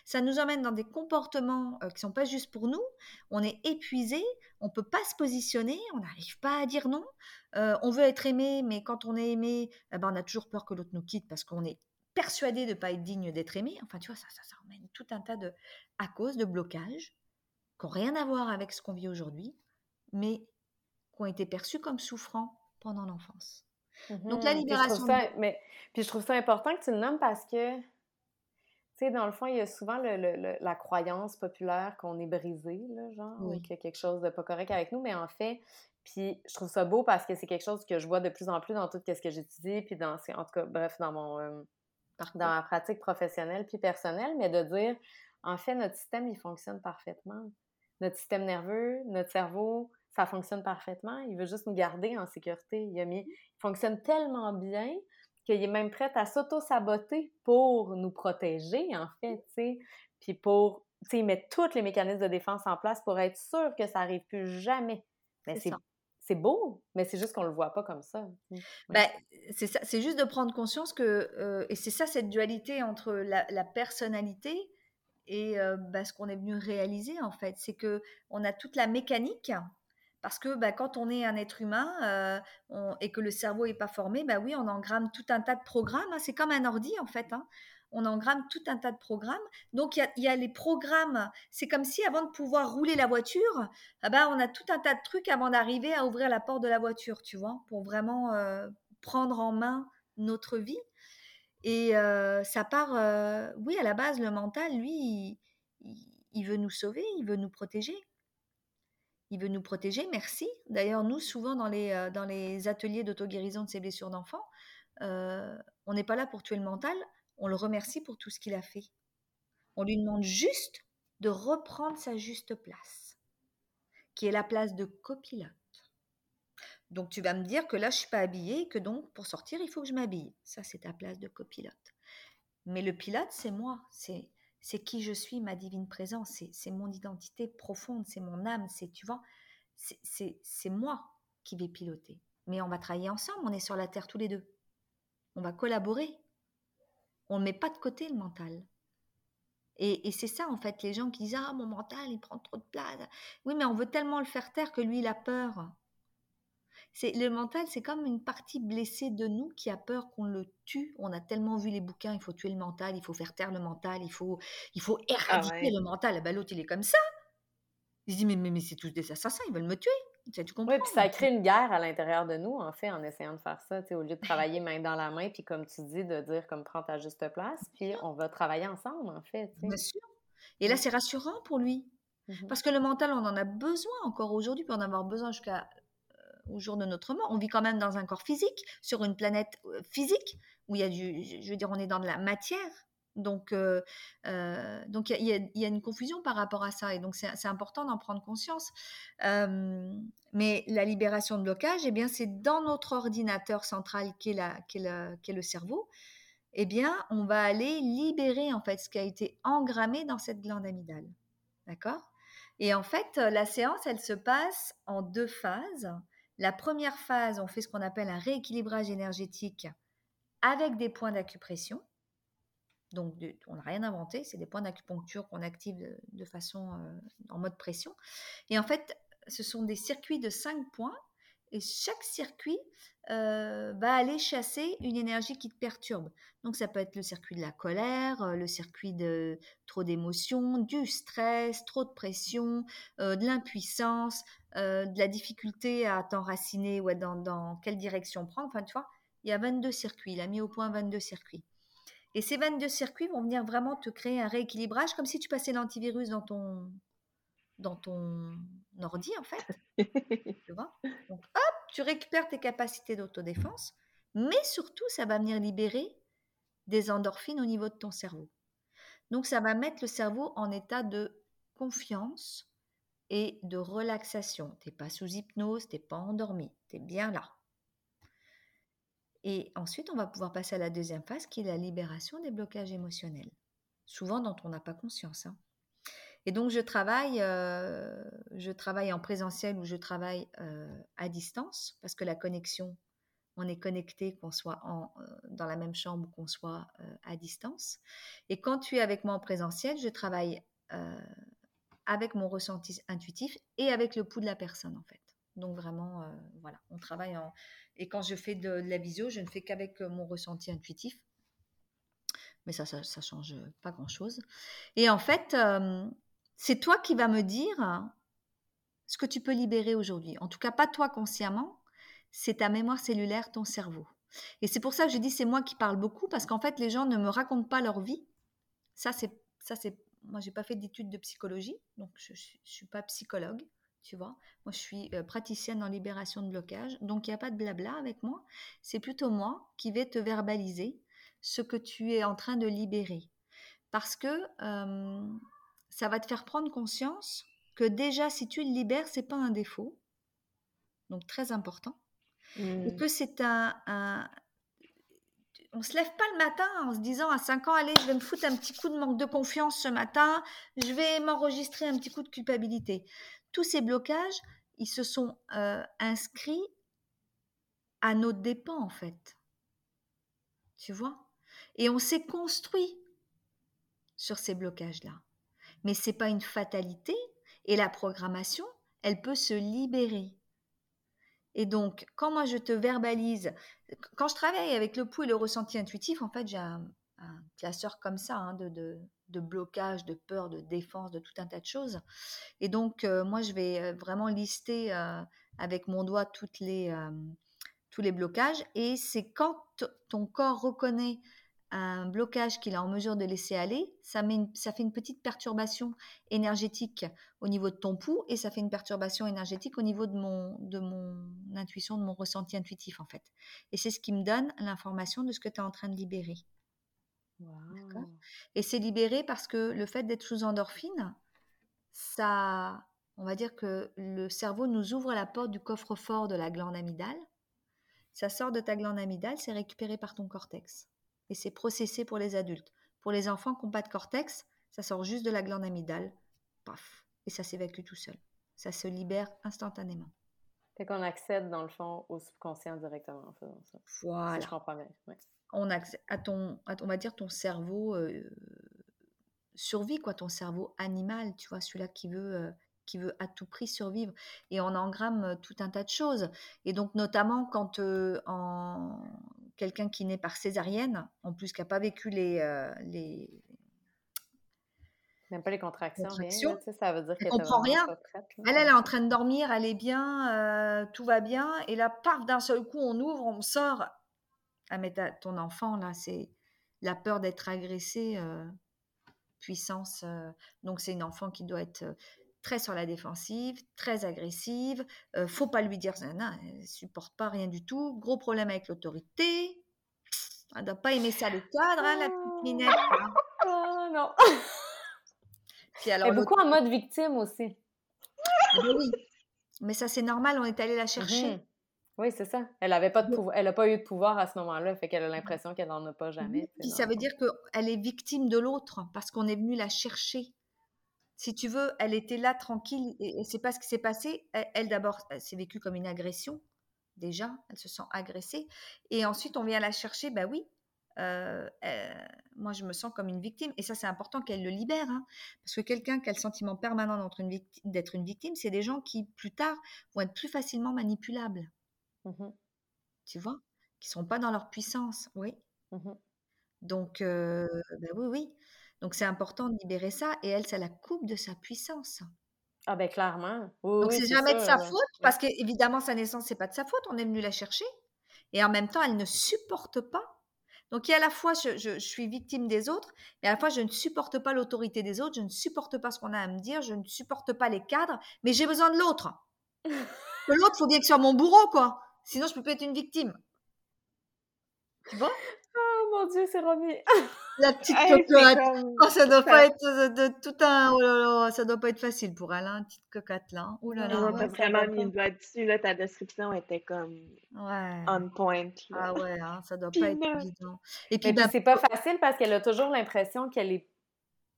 Ça nous emmène dans des comportements euh, qui sont pas juste pour nous. On est épuisé, on peut pas se positionner, on n'arrive pas à dire non. Euh, on veut être aimé, mais quand on est aimé, eh ben, on a toujours peur que l'autre nous quitte parce qu'on est persuadé de ne pas être digne d'être aimé. Enfin, tu vois, ça, ça, ça emmène tout un tas de, à cause de blocages qui n'ont rien à voir avec ce qu'on vit aujourd'hui, mais qui ont été perçus comme souffrants pendant l'enfance. Donc la mmh libération. Puis je, mais, puis je trouve ça important que tu le nommes parce que, tu sais, dans le fond, il y a souvent le, la croyance populaire qu'on est brisé, là, genre, ou qu'il y a quelque chose de pas correct avec nous, mais en fait, puis je trouve ça beau parce que c'est quelque chose que je vois de plus en plus dans tout ce que j'étudie, puis dans, en tout cas, bref, dans mon, euh, dans ma pratique professionnelle puis personnelle, mais de dire, en fait, notre système, il fonctionne parfaitement. Notre système nerveux, notre cerveau, ça fonctionne parfaitement. Il veut juste nous garder en sécurité. Il, a mis, il fonctionne tellement bien qu'il est même prêt à s'auto-saboter pour nous protéger, en fait, tu sais. Puis pour, tu sais, il met tous les mécanismes de défense en place pour être sûr que ça n'arrive plus jamais. Mais c'est c'est beau, mais c'est juste qu'on le voit pas comme ça. Ben, c'est ça, c'est juste de prendre conscience que, euh, et c'est ça cette dualité entre la, personnalité et euh, ben, ce qu'on est venu réaliser en fait, c'est que on a toute la mécanique parce que bah, quand on est un être humain euh, et que le cerveau n'est pas formé, bah oui, on engramme tout un tas de programmes. Hein. C'est comme un ordi en fait. Hein. On engramme tout un tas de programmes. Donc il y, a les programmes. C'est comme si avant de pouvoir rouler la voiture, ah bah, on a tout un tas de trucs avant d'arriver à ouvrir la porte de la voiture, tu vois, pour vraiment euh, prendre en main notre vie. Et euh, ça part, oui, à la base, le mental, lui, il veut nous sauver, il veut nous protéger il veut nous protéger, merci. D'ailleurs, nous, souvent dans les, euh, ateliers d'auto-guérison de ces blessures d'enfants, on n'est pas là pour tuer le mental, on le remercie pour tout ce qu'il a fait. On lui demande juste de reprendre sa juste place, qui est la place de copilote. Donc tu vas me dire que là, je suis pas habillée, que donc pour sortir, il faut que je m'habille. Ça, c'est ta place de copilote. Mais le pilote, c'est moi, c'est c'est qui je suis, ma divine présence, c'est mon identité profonde, c'est mon âme, c'est tu vois, c'est moi qui vais piloter. Mais on va travailler ensemble, on est sur la terre tous les deux. On va collaborer. On ne met pas de côté le mental. Et, c'est ça, en fait, les gens qui disent Ah, mon mental, il prend trop de place. Oui, mais on veut tellement le faire taire que lui, il a peur. C'est le mental, c'est comme une partie blessée de nous qui a peur qu'on le tue. On a tellement vu les bouquins, il faut tuer le mental, il faut faire taire le mental, il faut, il faut ah éradiquer le mental. Ben, l'autre, il est comme ça. Il se dit mais, mais, mais c'est tous des assassins, ils veulent me tuer. Tu comprends? Oui, puis ça crée une guerre à l'intérieur de nous, en fait, en essayant de faire ça, au lieu de travailler main dans la main, puis comme tu dis, de dire comme prends ta juste place, puis on va travailler ensemble, en fait. Bien sûr. Et là, c'est rassurant pour lui. Mmh Parce que le mental, on en a besoin encore aujourd'hui, puis on en avoir besoin jusqu'à au jour de notre mort. On vit quand même dans un corps physique, sur une planète physique, où il y a du, je veux dire, on est dans de la matière. Donc, donc il y, a une confusion par rapport à ça, et donc c'est important d'en prendre conscience. mais la libération de blocage, eh bien, c'est dans notre ordinateur central qui est, est, le cerveau. Eh bien, on va aller libérer en fait ce qui a été engrammé dans cette glande amygdale. D'accord? Et en fait, la séance, elle se passe en deux phases. La première phase, on fait ce qu'on appelle un rééquilibrage énergétique avec des points d'acupression. Donc, on n'a rien inventé, c'est des points d'acupuncture qu'on active de, façon euh, en mode pression. Et en fait, ce sont des circuits de cinq points et chaque circuit euh, va aller chasser une énergie qui te perturbe. Donc ça peut être le circuit de la colère, euh, le circuit de trop d'émotions, du stress, trop de pression, euh, de l'impuissance, de la difficulté à t'enraciner ou dans, dans quelle direction prendre. Enfin, tu vois, il y a 22 circuits. Il a mis au point 22 circuits. Et ces 22 circuits vont venir vraiment te créer un rééquilibrage, comme si tu passais l'antivirus dans ton, dans ton ordi, en fait. *laughs* tu vois? Donc, hop, tu récupères tes capacités d'autodéfense, mais surtout, ça va venir libérer des endorphines au niveau de ton cerveau. Donc, ça va mettre le cerveau en état de confiance et de relaxation. Tu n'es pas sous hypnose, tu n'es pas endormi, tu es bien là. Et ensuite, on va pouvoir passer à la deuxième phase qui est la libération des blocages émotionnels, souvent dont on n'a pas conscience. Hein. Et donc, je travaille, euh, je travaille en présentiel ou je travaille euh, à distance parce que la connexion, on est connecté, qu'on soit en, euh, dans la même chambre ou qu'on soit à distance. Et quand tu es avec moi en présentiel, je travaille avec mon ressenti intuitif et avec le pouls de la personne, en fait. Donc, vraiment, voilà, on travaille en. Et quand je fais de, la visio, je ne fais qu'avec mon ressenti intuitif mais ça, ça, ça, change pas grand-chose. Et en fait, c'est toi qui vas me dire ce que tu peux libérer aujourd'hui. En tout cas, pas toi consciemment, c'est ta mémoire cellulaire, ton cerveau. Et c'est pour ça que je dis c'est moi qui parle beaucoup parce qu'en fait les gens ne me racontent pas leur vie. Ça c'est ça c'est moi j'ai pas fait d'études de psychologie donc je, ne suis pas psychologue, tu vois. Moi je suis euh, praticienne en libération de blocage donc il n'y a pas de blabla avec moi. C'est plutôt moi qui vais te verbaliser ce que tu es en train de libérer parce que euh, ça va te faire prendre conscience que déjà, si tu le libères, c'est pas un défaut. Donc, très important. Et mmh. que c'est un, un, On se lève pas le matin en se disant à 5 ans, allez, je vais me foutre un petit coup de manque de confiance ce matin, je vais m'enregistrer un petit coup de culpabilité. Tous ces blocages, ils se sont euh, inscrits à nos dépens, en fait. Tu vois? Et on s'est construit sur ces blocages-là mais c'est pas une fatalité et la programmation, elle peut se libérer. Et donc, quand moi je te verbalise, quand je travaille avec le pouls et le ressenti intuitif, en fait, j'ai un, classeur comme ça hein, de, de, blocage, de peur, de défense, de tout un tas de choses. Et donc, euh, moi, je vais euh, vraiment lister euh, avec mon doigt les, tous les blocages. Et c'est quand ton corps reconnaît un blocage qu'il est en mesure de laisser aller, ça, met ça fait une petite perturbation énergétique au niveau de ton pouls et ça fait une perturbation énergétique au niveau de mon, de mon intuition, de mon ressenti intuitif en fait. Et c'est ce qui me donne l'information de ce que tu es en train de libérer. Et c'est libéré parce que le fait d'être sous endorphine, ça, on va dire que le cerveau nous ouvre la porte du coffre-fort de la glande amygdale. Ça sort de ta glande amygdale, c'est récupéré par ton cortex et c'est processé pour les adultes. Pour les enfants qui n'ont pas de cortex, ça sort juste de la glande amygdale, paf, et ça s'évacue tout seul. Ça se libère instantanément. Fait qu'on accède dans le fond au subconscient directement en faisant ça. Voilà. je comprends bien. On accède à ton, on va dire ton cerveau euh, survie quoi, ton cerveau animal, tu vois, celui-là qui veut euh, qui veut à tout prix survivre. Et on engramme euh, tout un tas de choses. Et donc, notamment quand en, quelqu'un qui naît par césarienne, en plus qui n'a pas vécu les, euh, les... Même pas les contractions, ça veut dire qu'elle comprend rien. elle, elle est en train de dormir, elle est bien, euh, tout va bien, et là, paf, d'un seul coup, on ouvre, on sort. Ah, mais ton enfant, là, c'est la peur d'être agressé, euh, puissance. donc, c'est une enfant qui doit être très sur la défensive, très agressive. Euh, faut pas lui dire, non, elle supporte pas rien du tout. Gros problème avec l'autorité. Elle doit pas aimer ça le cadre, hein, la petite minette. Oh non. *laughs* Puis alors, elle est beaucoup en mode victime aussi. Ben oui. Mais ça, c'est normal, on est allé la chercher. Mhm. Oui, c'est ça. Elle n'a pas, de pouvoir, elle a pas eu de pouvoir à ce moment-là, fait qu'elle a l'impression qu'elle n'en a pas jamais. Puis ça veut dire qu'elle est victime de l'autre parce qu'on est venu la chercher si tu veux, elle était là tranquille et, c'est pas ce qui s'est passé. Elle, d'abord, s'est vécue comme une agression. Déjà, elle se sent agressée. Et ensuite, on vient la chercher. Ben oui, euh, moi, je me sens comme une victime. Et ça, c'est important qu'elle le libère. Hein. parce que quelqu'un qui a le sentiment permanent d'être une, victime, c'est des gens qui, plus tard, vont être plus facilement manipulables. Mmh tu vois? Qui sont pas dans leur puissance. Oui. Mmh Donc, euh, ben oui, oui. Donc c'est important de libérer ça et elle, ça la coupe de sa puissance. Ah ben clairement. Donc c'est jamais de sa faute parce qu'évidemment sa naissance c'est pas de sa faute, on est venu la chercher et en même temps elle ne supporte pas. Donc il y a à la fois je, suis victime des autres, mais à la fois je ne supporte pas l'autorité des autres, je ne supporte pas ce qu'on a à me dire, je ne supporte pas les cadres, mais j'ai besoin de l'autre. *laughs* l'autre faut bien que ce soit mon bourreau quoi, sinon je peux pas être une victime. Tu vois? Mon dieu, c'est Romy. La petite cocotte. Oh, ça doit pas être de, tout un. Oh là là, ça doit pas être facile pour elle, hein, petite cocotte là. Oh là là. On a vraiment mis le doigt dessus. Là, ta description était comme ouais. on point. Ah ouais, hein, ça doit pas être évident. Et puis, ben, c'est pas facile parce qu'elle a toujours l'impression qu'elle est.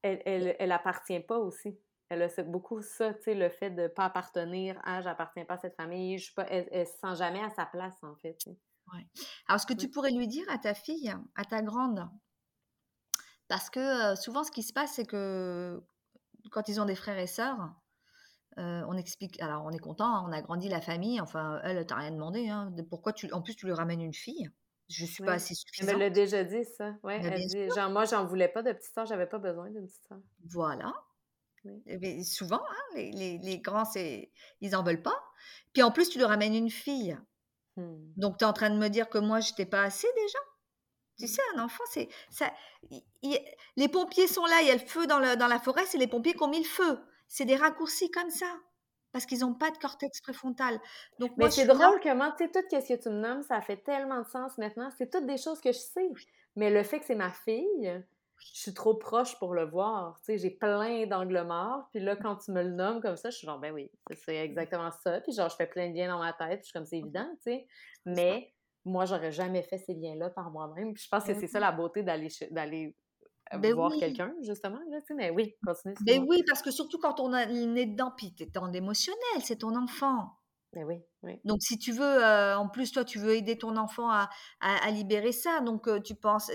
Elle, elle, elle, appartient pas aussi. Elle a beaucoup ça, tu sais, le fait de pas appartenir à j'appartiens pas à cette famille. Je suis pas, elle, elle se sent jamais à sa place, en fait. Ouais. Alors, ce que tu pourrais lui dire à ta fille, à ta grande, parce que souvent, ce qui se passe, c'est que quand ils ont des frères et sœurs, on explique. Alors, on est content, hein, on a grandi la famille. Enfin, elle, t'a rien demandé. Hein, pourquoi tu. En plus, tu lui ramènes une fille? Je suis pas assez suffisante. Elle l'a déjà dit, ça. Ouais, bah, elle dit, genre, moi, j'en voulais pas de petite sœur, j'avais pas besoin d'une petite sœur. Voilà. Mais souvent, hein, les, les, les, grands, ils en veulent pas. Puis en plus, tu lui ramènes une fille. Mmh. Donc, tu es en train de me dire que moi, je n'étais pas assez déjà? Tu sais, un enfant, c'est ça. les pompiers sont là, il y a le feu dans, le, dans la forêt, c'est les pompiers qui ont mis le feu. C'est des raccourcis comme ça, parce qu'ils n'ont pas de cortex préfrontal. Donc, Mais c'est drôle comment, tu sais, tout ce que tu me nommes, ça fait tellement de sens maintenant. C'est toutes des choses que je sais. Mais le fait que c'est ma fille, je suis trop proche pour le voir. Tu sais, j'ai plein d'angles morts. Puis là, quand tu me le nommes comme ça, je suis genre, ben oui, c'est exactement ça. Puis genre, je fais plein de liens dans ma tête. Puis je suis comme, c'est évident, tu sais. Mais moi, j'aurais jamais fait ces liens-là par moi-même. je pense que ben c'est ça la beauté d'aller d'aller euh, ben voir quelqu'un, justement. Là, mais oui, continue. Mais ben oui, parce que surtout quand on est dedans, puis tu es dans l'émotionnel, c'est ton enfant. Oui, oui. Donc, si tu veux, euh, en plus, toi, tu veux aider ton enfant à, à, libérer ça. Donc, euh, tu penses,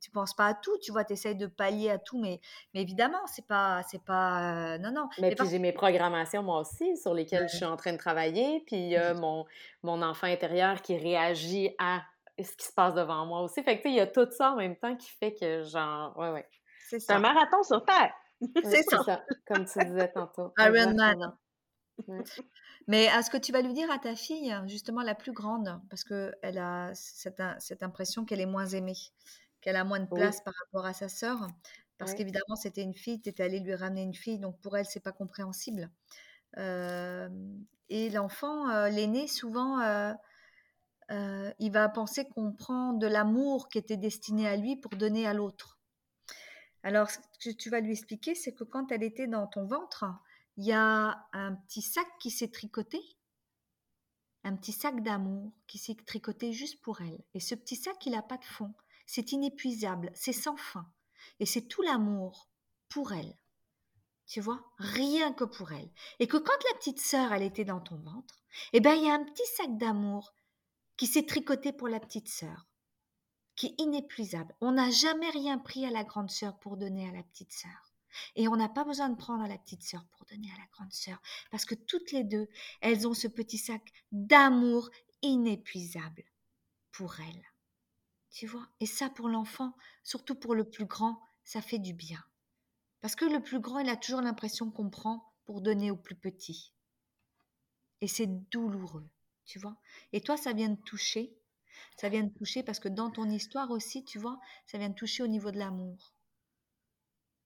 tu penses pas à tout, tu vois, tu essaies de pallier à tout, mais, mais évidemment, c'est pas, c'est pas, euh, non, non. Mais, puis, j'ai mes programmations, moi aussi, sur lesquelles je suis en train de travailler. Puis, mon, mon enfant intérieur qui réagit à ce qui se passe devant moi aussi. Fait que, tu sais, il y a tout ça en même temps qui fait que, genre, ouais, ouais. C'est un marathon sur Terre. *laughs* c'est ça. ça. Comme tu disais tantôt. Iron Man. Mais à ce que tu vas lui dire à ta fille, justement la plus grande, parce qu'elle a cette, cette impression qu'elle est moins aimée, qu'elle a moins de place par rapport à sa sœur. Parce qu'évidemment, c'était une fille, tu étais allée lui ramener une fille, donc pour elle, c'est pas compréhensible. et l'enfant, l'aîné, souvent, il va penser qu'on prend de l'amour qui était destiné à lui pour donner à l'autre. Alors, ce que tu vas lui expliquer, c'est que quand elle était dans ton ventre, il y a un petit sac qui s'est tricoté, un petit sac d'amour qui s'est tricoté juste pour elle. Et ce petit sac, il n'a pas de fond. C'est inépuisable, c'est sans fin. Et c'est tout l'amour pour elle. Tu vois, rien que pour elle. Et que quand la petite sœur, elle était dans ton ventre, eh ben, il y a un petit sac d'amour qui s'est tricoté pour la petite sœur, qui est inépuisable. On n'a jamais rien pris à la grande sœur pour donner à la petite sœur. Et on n'a pas besoin de prendre à la petite sœur pour donner à la grande sœur, parce que toutes les deux, elles ont ce petit sac d'amour inépuisable pour elles. Tu vois? Et ça, pour l'enfant, surtout pour le plus grand, ça fait du bien. Parce que le plus grand, il a toujours l'impression qu'on prend pour donner au plus petit. Et c'est douloureux, tu vois? Et toi, ça vient de toucher. Ça vient de toucher parce que dans ton histoire aussi, tu vois, ça vient de toucher au niveau de l'amour.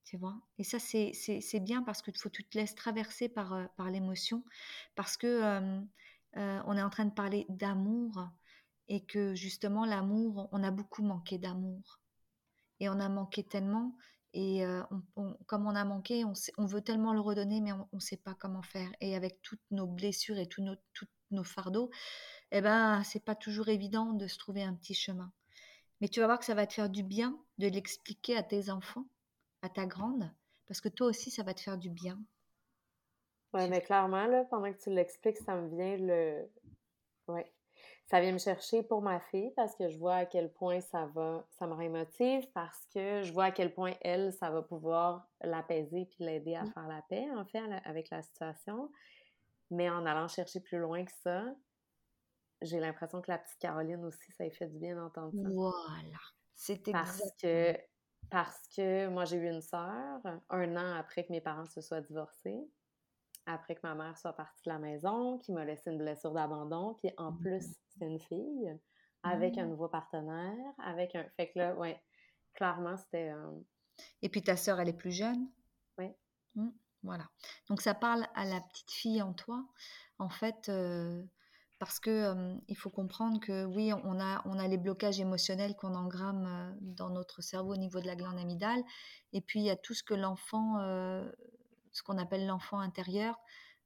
Tu vois? Et ça, c'est bien parce qu'il faut que tu te laisses traverser par, euh, par l'émotion. Parce que euh, on est en train de parler d'amour et que justement l'amour, on a beaucoup manqué d'amour. Et on a manqué tellement, et euh, comme on a manqué, on, veut tellement le redonner, mais on ne sait pas comment faire. Et avec toutes nos blessures et tous nos, tous nos fardeaux, eh ben, c'est pas toujours évident de se trouver un petit chemin. Mais tu vas voir que ça va te faire du bien de l'expliquer à tes enfants, à ta grande, parce que toi aussi, ça va te faire du bien. Oui, mais clairement, là, pendant que tu l'expliques, ça me vient le. Ouais ça vient me chercher pour ma fille parce que je vois à quel point ça va, ça me rémotive parce que je vois à quel point elle, ça va pouvoir l'apaiser puis l'aider à mmh. faire la paix, en fait, avec la situation. Mais en allant chercher plus loin que ça, j'ai l'impression que la petite Caroline aussi, ça lui fait du bien d'entendre ça. Voilà. C'était parce que parce que moi j'ai eu une sœur un an après que mes parents se soient divorcés après que ma mère soit partie de la maison, qui m'a laissé une blessure d'abandon, puis en mmh plus, c'est une fille, avec un mmh. nouveau partenaire, avec un... Fait que là, ouais, clairement, c'était... Et puis ta sœur, elle est plus jeune? Oui. Mmh, voilà. Donc ça parle à la petite fille en toi, en fait... parce que il faut comprendre que oui, on a, on a les blocages émotionnels qu'on engramme dans notre cerveau au niveau de la glande amygdale, et puis il y a tout ce que l'enfant ce qu'on appelle l'enfant intérieur,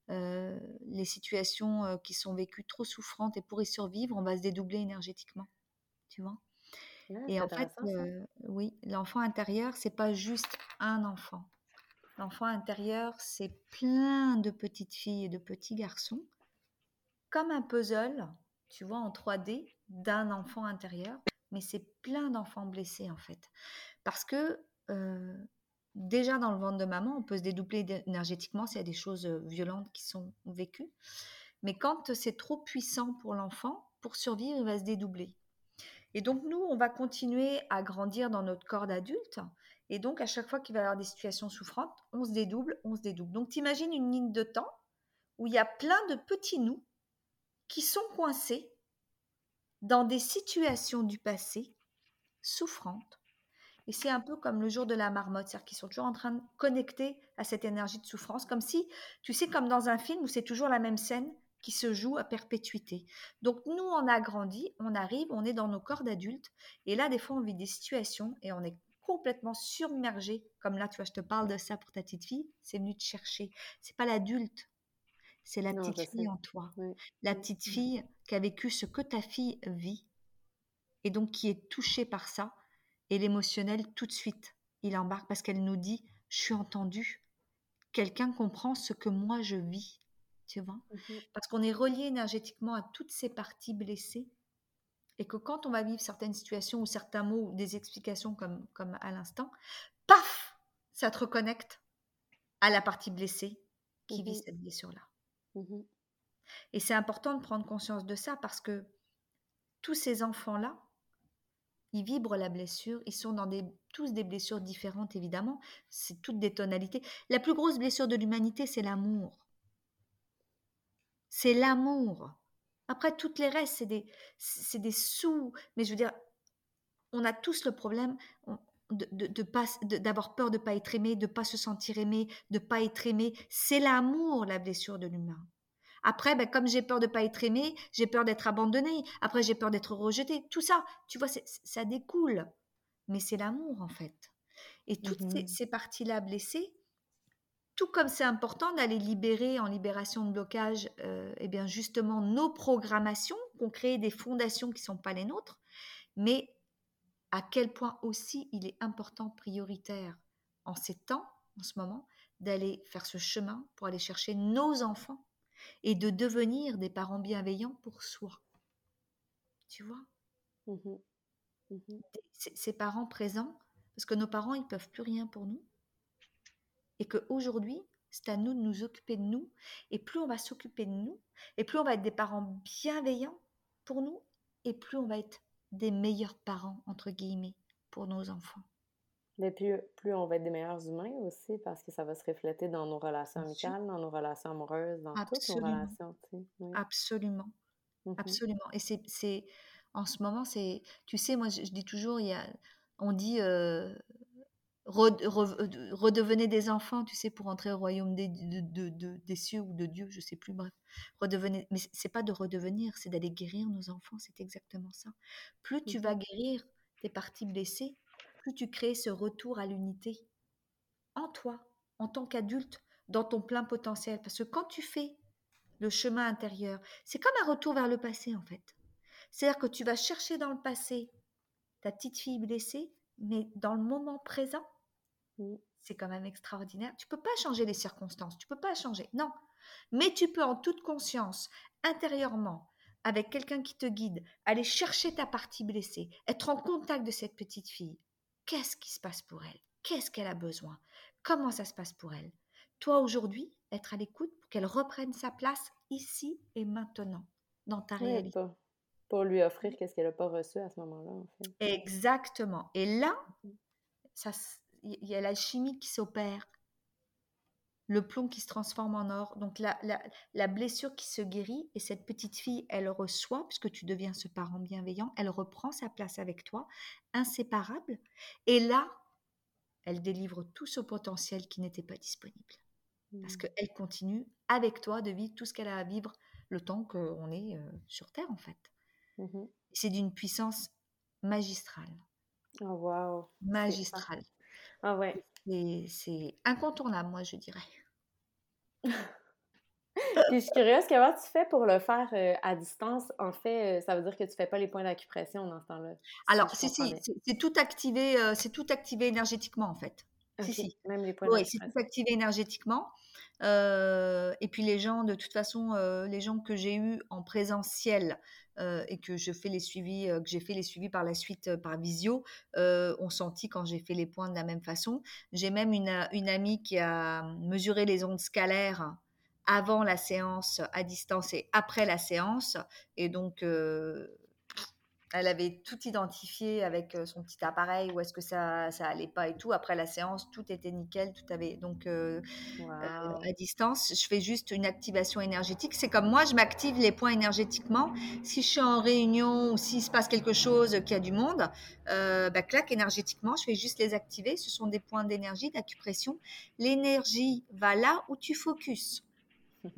les situations qui sont vécues trop souffrantes et pour y survivre, on va se dédoubler énergétiquement. Tu vois? Et en fait, oui, l'enfant intérieur, c'est pas juste un enfant. L'enfant intérieur, c'est plein de petites filles et de petits garçons, comme un puzzle, tu vois, en 3D d'un enfant intérieur, mais c'est plein d'enfants blessés en fait. Parce que déjà dans le ventre de maman, on peut se dédoubler énergétiquement s'il y a des choses violentes qui sont vécues. Mais quand c'est trop puissant pour l'enfant, pour survivre, il va se dédoubler. Et donc nous, on va continuer à grandir dans notre corps d'adulte. Et donc à chaque fois qu'il va y avoir des situations souffrantes, on se dédouble, on se dédouble. Donc t'imagines une ligne de temps où il y a plein de petits nous qui sont coincés dans des situations du passé souffrantes et c'est un peu comme le jour de la marmotte, c'est-à-dire qu'ils sont toujours en train de connecter à cette énergie de souffrance, comme si, tu sais, comme dans un film où c'est toujours la même scène qui se joue à perpétuité. Donc nous, on a grandi, on arrive, on est dans nos corps d'adultes, et là, des fois, on vit des situations et on est complètement submergé, comme là, tu vois, je te parle de ça pour ta petite fille, c'est venu te chercher. C'est pas l'adulte, c'est la petite fille en toi. La petite fille qui a vécu ce que ta fille vit, et donc qui est touchée par ça, et l'émotionnel, tout de suite, il embarque parce qu'elle nous dit Je suis entendue. Quelqu'un comprend ce que moi je vis. Tu vois? Mmh Parce qu'on est relié énergétiquement à toutes ces parties blessées. Et que quand on va vivre certaines situations ou certains mots ou des explications comme, comme à l'instant, paf Ça te reconnecte à la partie blessée qui vit mmh cette blessure-là. Mmh et c'est important de prendre conscience de ça parce que tous ces enfants-là, ils vibrent la blessure, ils sont dans des, tous des blessures différentes évidemment, c'est toutes des tonalités. La plus grosse blessure de l'humanité, c'est l'amour. C'est l'amour. Après, toutes les restes, c'est des, c'est des sous, mais je veux dire, on a tous le problème de, de, d'avoir peur de ne pas être aimé, de ne pas se sentir aimé, de ne pas être aimé. C'est l'amour, la blessure de l'humain. Après, ben, comme j'ai peur de ne pas être aimé, j'ai peur d'être abandonné. Après, j'ai peur d'être rejeté. Tout ça, tu vois, ça découle. Mais c'est l'amour, en fait. Et toutes mmh ces, parties-là blessées, tout comme c'est important d'aller libérer en libération de blocage, euh, eh bien justement nos programmations, qu'on crée des fondations qui ne sont pas les nôtres, mais à quel point aussi il est important, prioritaire en ces temps, en ce moment, d'aller faire ce chemin pour aller chercher nos enfants et de devenir des parents bienveillants pour soi. Tu vois? Mmh mmh Ces parents présents, parce que nos parents, ils peuvent plus rien pour nous. Et qu'aujourd'hui, c'est à nous de nous occuper de nous. Et plus on va s'occuper de nous, et plus on va être des parents bienveillants pour nous, et plus on va être des meilleurs parents, entre guillemets, pour nos enfants. Mais plus, plus on va être des meilleurs humains aussi, parce que ça va se refléter dans nos relations amicales, dans nos relations amoureuses, dans toutes nos relations. Absolument. Mmh Absolument. Et c'est, en ce moment, c'est, tu sais, moi, je, dis toujours, il y a, on dit, euh, redevenez des enfants, tu sais, pour entrer au royaume des, de, des cieux ou de Dieu, je sais plus, bref. Redevenez, mais c'est pas de redevenir, c'est d'aller guérir nos enfants, c'est exactement ça. Plus tu vas guérir tes parties blessées, plus tu crées ce retour à l'unité en toi, en tant qu'adulte, dans ton plein potentiel. Parce que quand tu fais le chemin intérieur, c'est comme un retour vers le passé en fait. C'est-à-dire que tu vas chercher dans le passé ta petite fille blessée, mais dans le moment présent, mmh. c'est quand même extraordinaire. Tu peux pas changer les circonstances, tu peux pas changer, non. Mais tu peux en toute conscience, intérieurement, avec quelqu'un qui te guide, aller chercher ta partie blessée, être en contact de cette petite fille, Qu'est-ce qui se passe pour elle? Qu'est-ce qu'elle a besoin? Comment ça se passe pour elle? Toi, aujourd'hui, être à l'écoute pour qu'elle reprenne sa place ici et maintenant, dans ta réalité. Pour, lui offrir qu'est-ce qu'elle n'a pas reçu à ce moment-là, en fait. Exactement. Et là, mmh. Il y a la chimie qui s'opère le plomb qui se transforme en or. Donc la, la, blessure qui se guérit et cette petite fille, elle reçoit, puisque tu deviens ce parent bienveillant, elle reprend sa place avec toi, inséparable. Et là, elle délivre tout ce potentiel qui n'était pas disponible. Parce mmh. qu'elle continue avec toi de vivre tout ce qu'elle a à vivre le temps qu'on est euh, sur Terre, en fait. Mmh C'est d'une puissance magistrale. Oh, wow. Magistrale. Ah ouais. C'est incontournable, moi, je dirais. *laughs* Puis je suis curieuse, comment tu fais pour le faire euh, à distance? En fait, euh, ça veut dire que tu fais pas les points d'acupression dans ce temps-là. Alors, si, si, c'est tout activé, euh, c'est tout activé énergétiquement, en fait. Si, si. Même les points Oui, c'est tout activé énergétiquement. Et puis les gens, de toute façon, les gens que j'ai eus en présentiel et que je fais les suivis, que j'ai fait les suivis par la suite par visio, ont senti quand j'ai fait les points de la même façon. J'ai même une, une amie qui a mesuré les ondes scalaires avant la séance à distance et après la séance. Et donc, elle avait tout identifié avec son petit appareil, où est-ce que ça, ça allait pas et tout. Après la séance, tout était nickel, tout avait donc euh, euh, à distance. Je fais juste une activation énergétique. C'est comme moi, je m'active les points énergétiquement. Si je suis en réunion ou s'il se passe quelque chose qui a du monde, bah, clac énergétiquement, je fais juste les activer. Ce sont des points d'énergie, d'acupression. L'énergie va là où tu focuses. *laughs*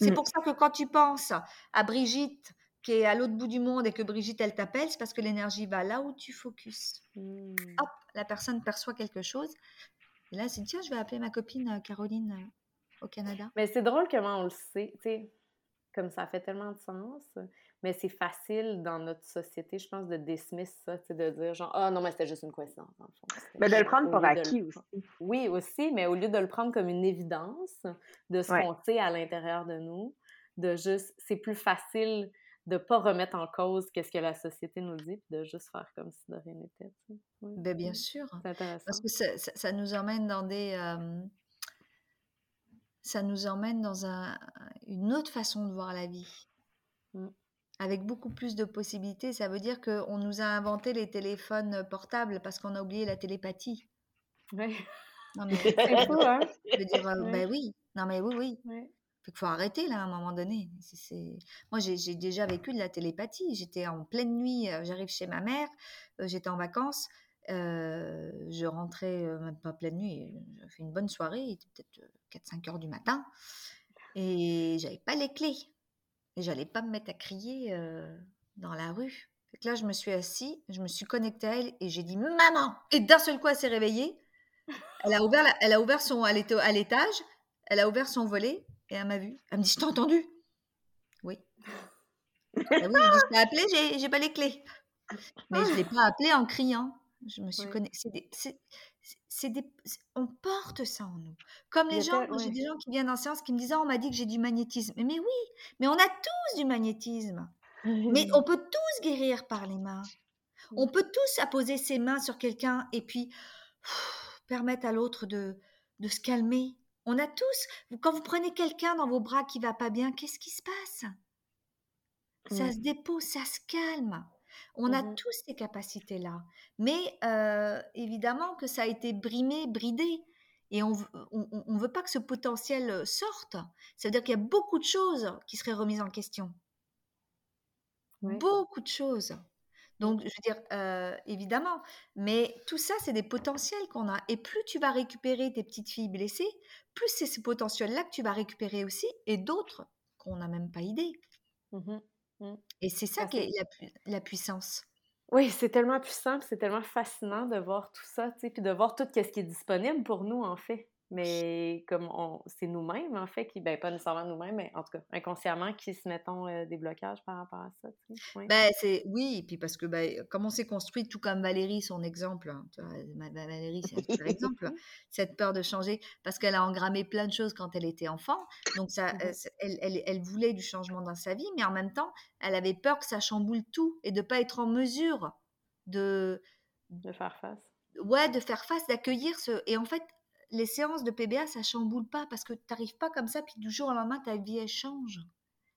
C'est mm. pour ça que quand tu penses à Brigitte qui est à l'autre bout du monde et que Brigitte, elle t'appelle, c'est parce que l'énergie va là où tu focuses. Mmh. Hop, la personne perçoit quelque chose. Et là, c'est tiens, je vais appeler ma copine euh, Caroline euh, au Canada. Mais c'est drôle comment on le sait, tu sais, comme ça fait tellement de sens. Mais c'est facile dans notre société, je pense, de dismiss ça, de dire genre, ah oh, non, mais c'était juste une coïncidence, en fond. Mais de le prendre pour acquis aussi. Oui, aussi, mais au lieu de le prendre comme une évidence de ce qu'on sait à l'intérieur de nous, de juste, c'est plus facile de ne pas remettre en cause qu'est-ce que la société nous dit, puis de juste faire comme si de rien n'était. Ben, bien sûr. Parce que ça, nous emmène dans des... ça nous emmène dans un, une autre façon de voir la vie. Mmh. Avec beaucoup plus de possibilités. Ça veut dire qu'on nous a inventé les téléphones portables parce qu'on a oublié la télépathie. Oui. *laughs* c'est fou, hein? Je veux dire, ben oui. Non, mais oui, oui. Il faut arrêter là à un moment donné. Moi, j'ai déjà vécu de la télépathie. J'étais en pleine nuit, euh, j'arrive chez ma mère, euh, j'étais en vacances, euh, je rentrais, même pas pleine nuit, j'ai fait une bonne soirée, il était peut-être 4-5 heures du matin, et j'avais pas les clés. Et j'allais pas me mettre à crier dans la rue. là, je me suis assise, je me suis connectée à elle et j'ai dit Maman Et d'un seul coup, elle s'est réveillée. Elle a ouvert, elle a ouvert son. Elle était à l'étage, elle a ouvert son volet et elle m'a vu. Elle me dit Je t'ai entendu Oui. *laughs* Ah oui, je t'ai appelé, j'ai, j'ai pas les clés. Mais je ne l'ai pas appelé en criant. Je me suis connectée. C'est des, on porte ça en nous. Comme les gens, j'ai des gens qui viennent en séance qui me disent ah, on m'a dit que j'ai du magnétisme. Mais, oui, mais on a tous du magnétisme. mais *laughs* on peut tous guérir par les mains. On peut tous apposer ses mains sur quelqu'un et puis permettre à l'autre de, de se calmer. On a tous, quand vous prenez quelqu'un dans vos bras qui va pas bien, qu'est-ce qui se passe? Ça se dépose, ça se calme. On a mmh tous ces capacités-là. Mais euh, évidemment que ça a été brimé, bridé. Et on ne veut pas que ce potentiel sorte. Ça veut dire qu'il y a beaucoup de choses qui seraient remises en question. Beaucoup de choses. Donc, je veux dire, euh, évidemment, mais tout ça, c'est des potentiels qu'on a. Et plus tu vas récupérer tes petites filles blessées, plus c'est ce potentiel-là que tu vas récupérer aussi, et d'autres qu'on n'a même pas idée. Mmh Mmh. Et c'est ça qui est la, puissance. Oui, c'est tellement puissant, c'est tellement fascinant de voir tout ça, tu sais, puis de voir tout ce qui est disponible pour nous, en fait. Mais comme on, c'est nous-mêmes, en fait, qui, ben pas nécessairement nous-mêmes, mais en tout cas, inconsciemment, qui se mettons euh, des blocages par rapport à ça. Sais. ben, c'est, oui, puis parce que ben, comme on s'est construit, tout comme Valérie, son exemple, hein, Valérie, c'est un exemple, hein, *laughs* cette peur de changer, parce qu'elle a engrammé plein de choses quand elle était enfant, donc ça, mmh elle, elle, elle, voulait du changement dans sa vie, mais en même temps, elle avait peur que ça chamboule tout et de pas être en mesure de... De faire face. Ouais, de faire face, d'accueillir ce... Et en fait, les séances de PBA, ça chamboule pas parce que tu n'arrives pas comme ça, puis du jour au lendemain, ta vie, elle change.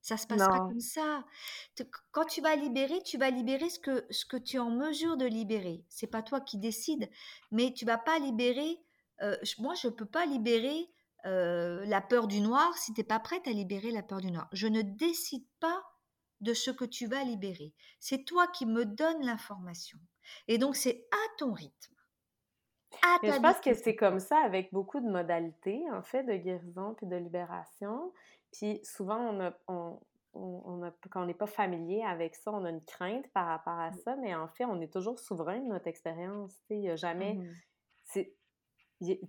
Ça se passe pas comme ça. Quand tu vas libérer, tu vas libérer ce que, ce que tu es en mesure de libérer. C'est pas toi qui décides, mais tu vas pas libérer. Euh, moi, je peux pas libérer euh, la peur du noir si tu n'es pas prête à libérer la peur du noir. Je ne décide pas de ce que tu vas libérer. C'est toi qui me donnes l'information. Et donc, c'est à ton rythme je pense que c'est comme ça avec beaucoup de modalités, en fait, de guérison puis de libération. Puis souvent, on a, on, on a, quand on n'est pas familier avec ça, on a une crainte par rapport à ça, mais en fait, on est toujours souverain de notre expérience. Il n'y a jamais. Mmh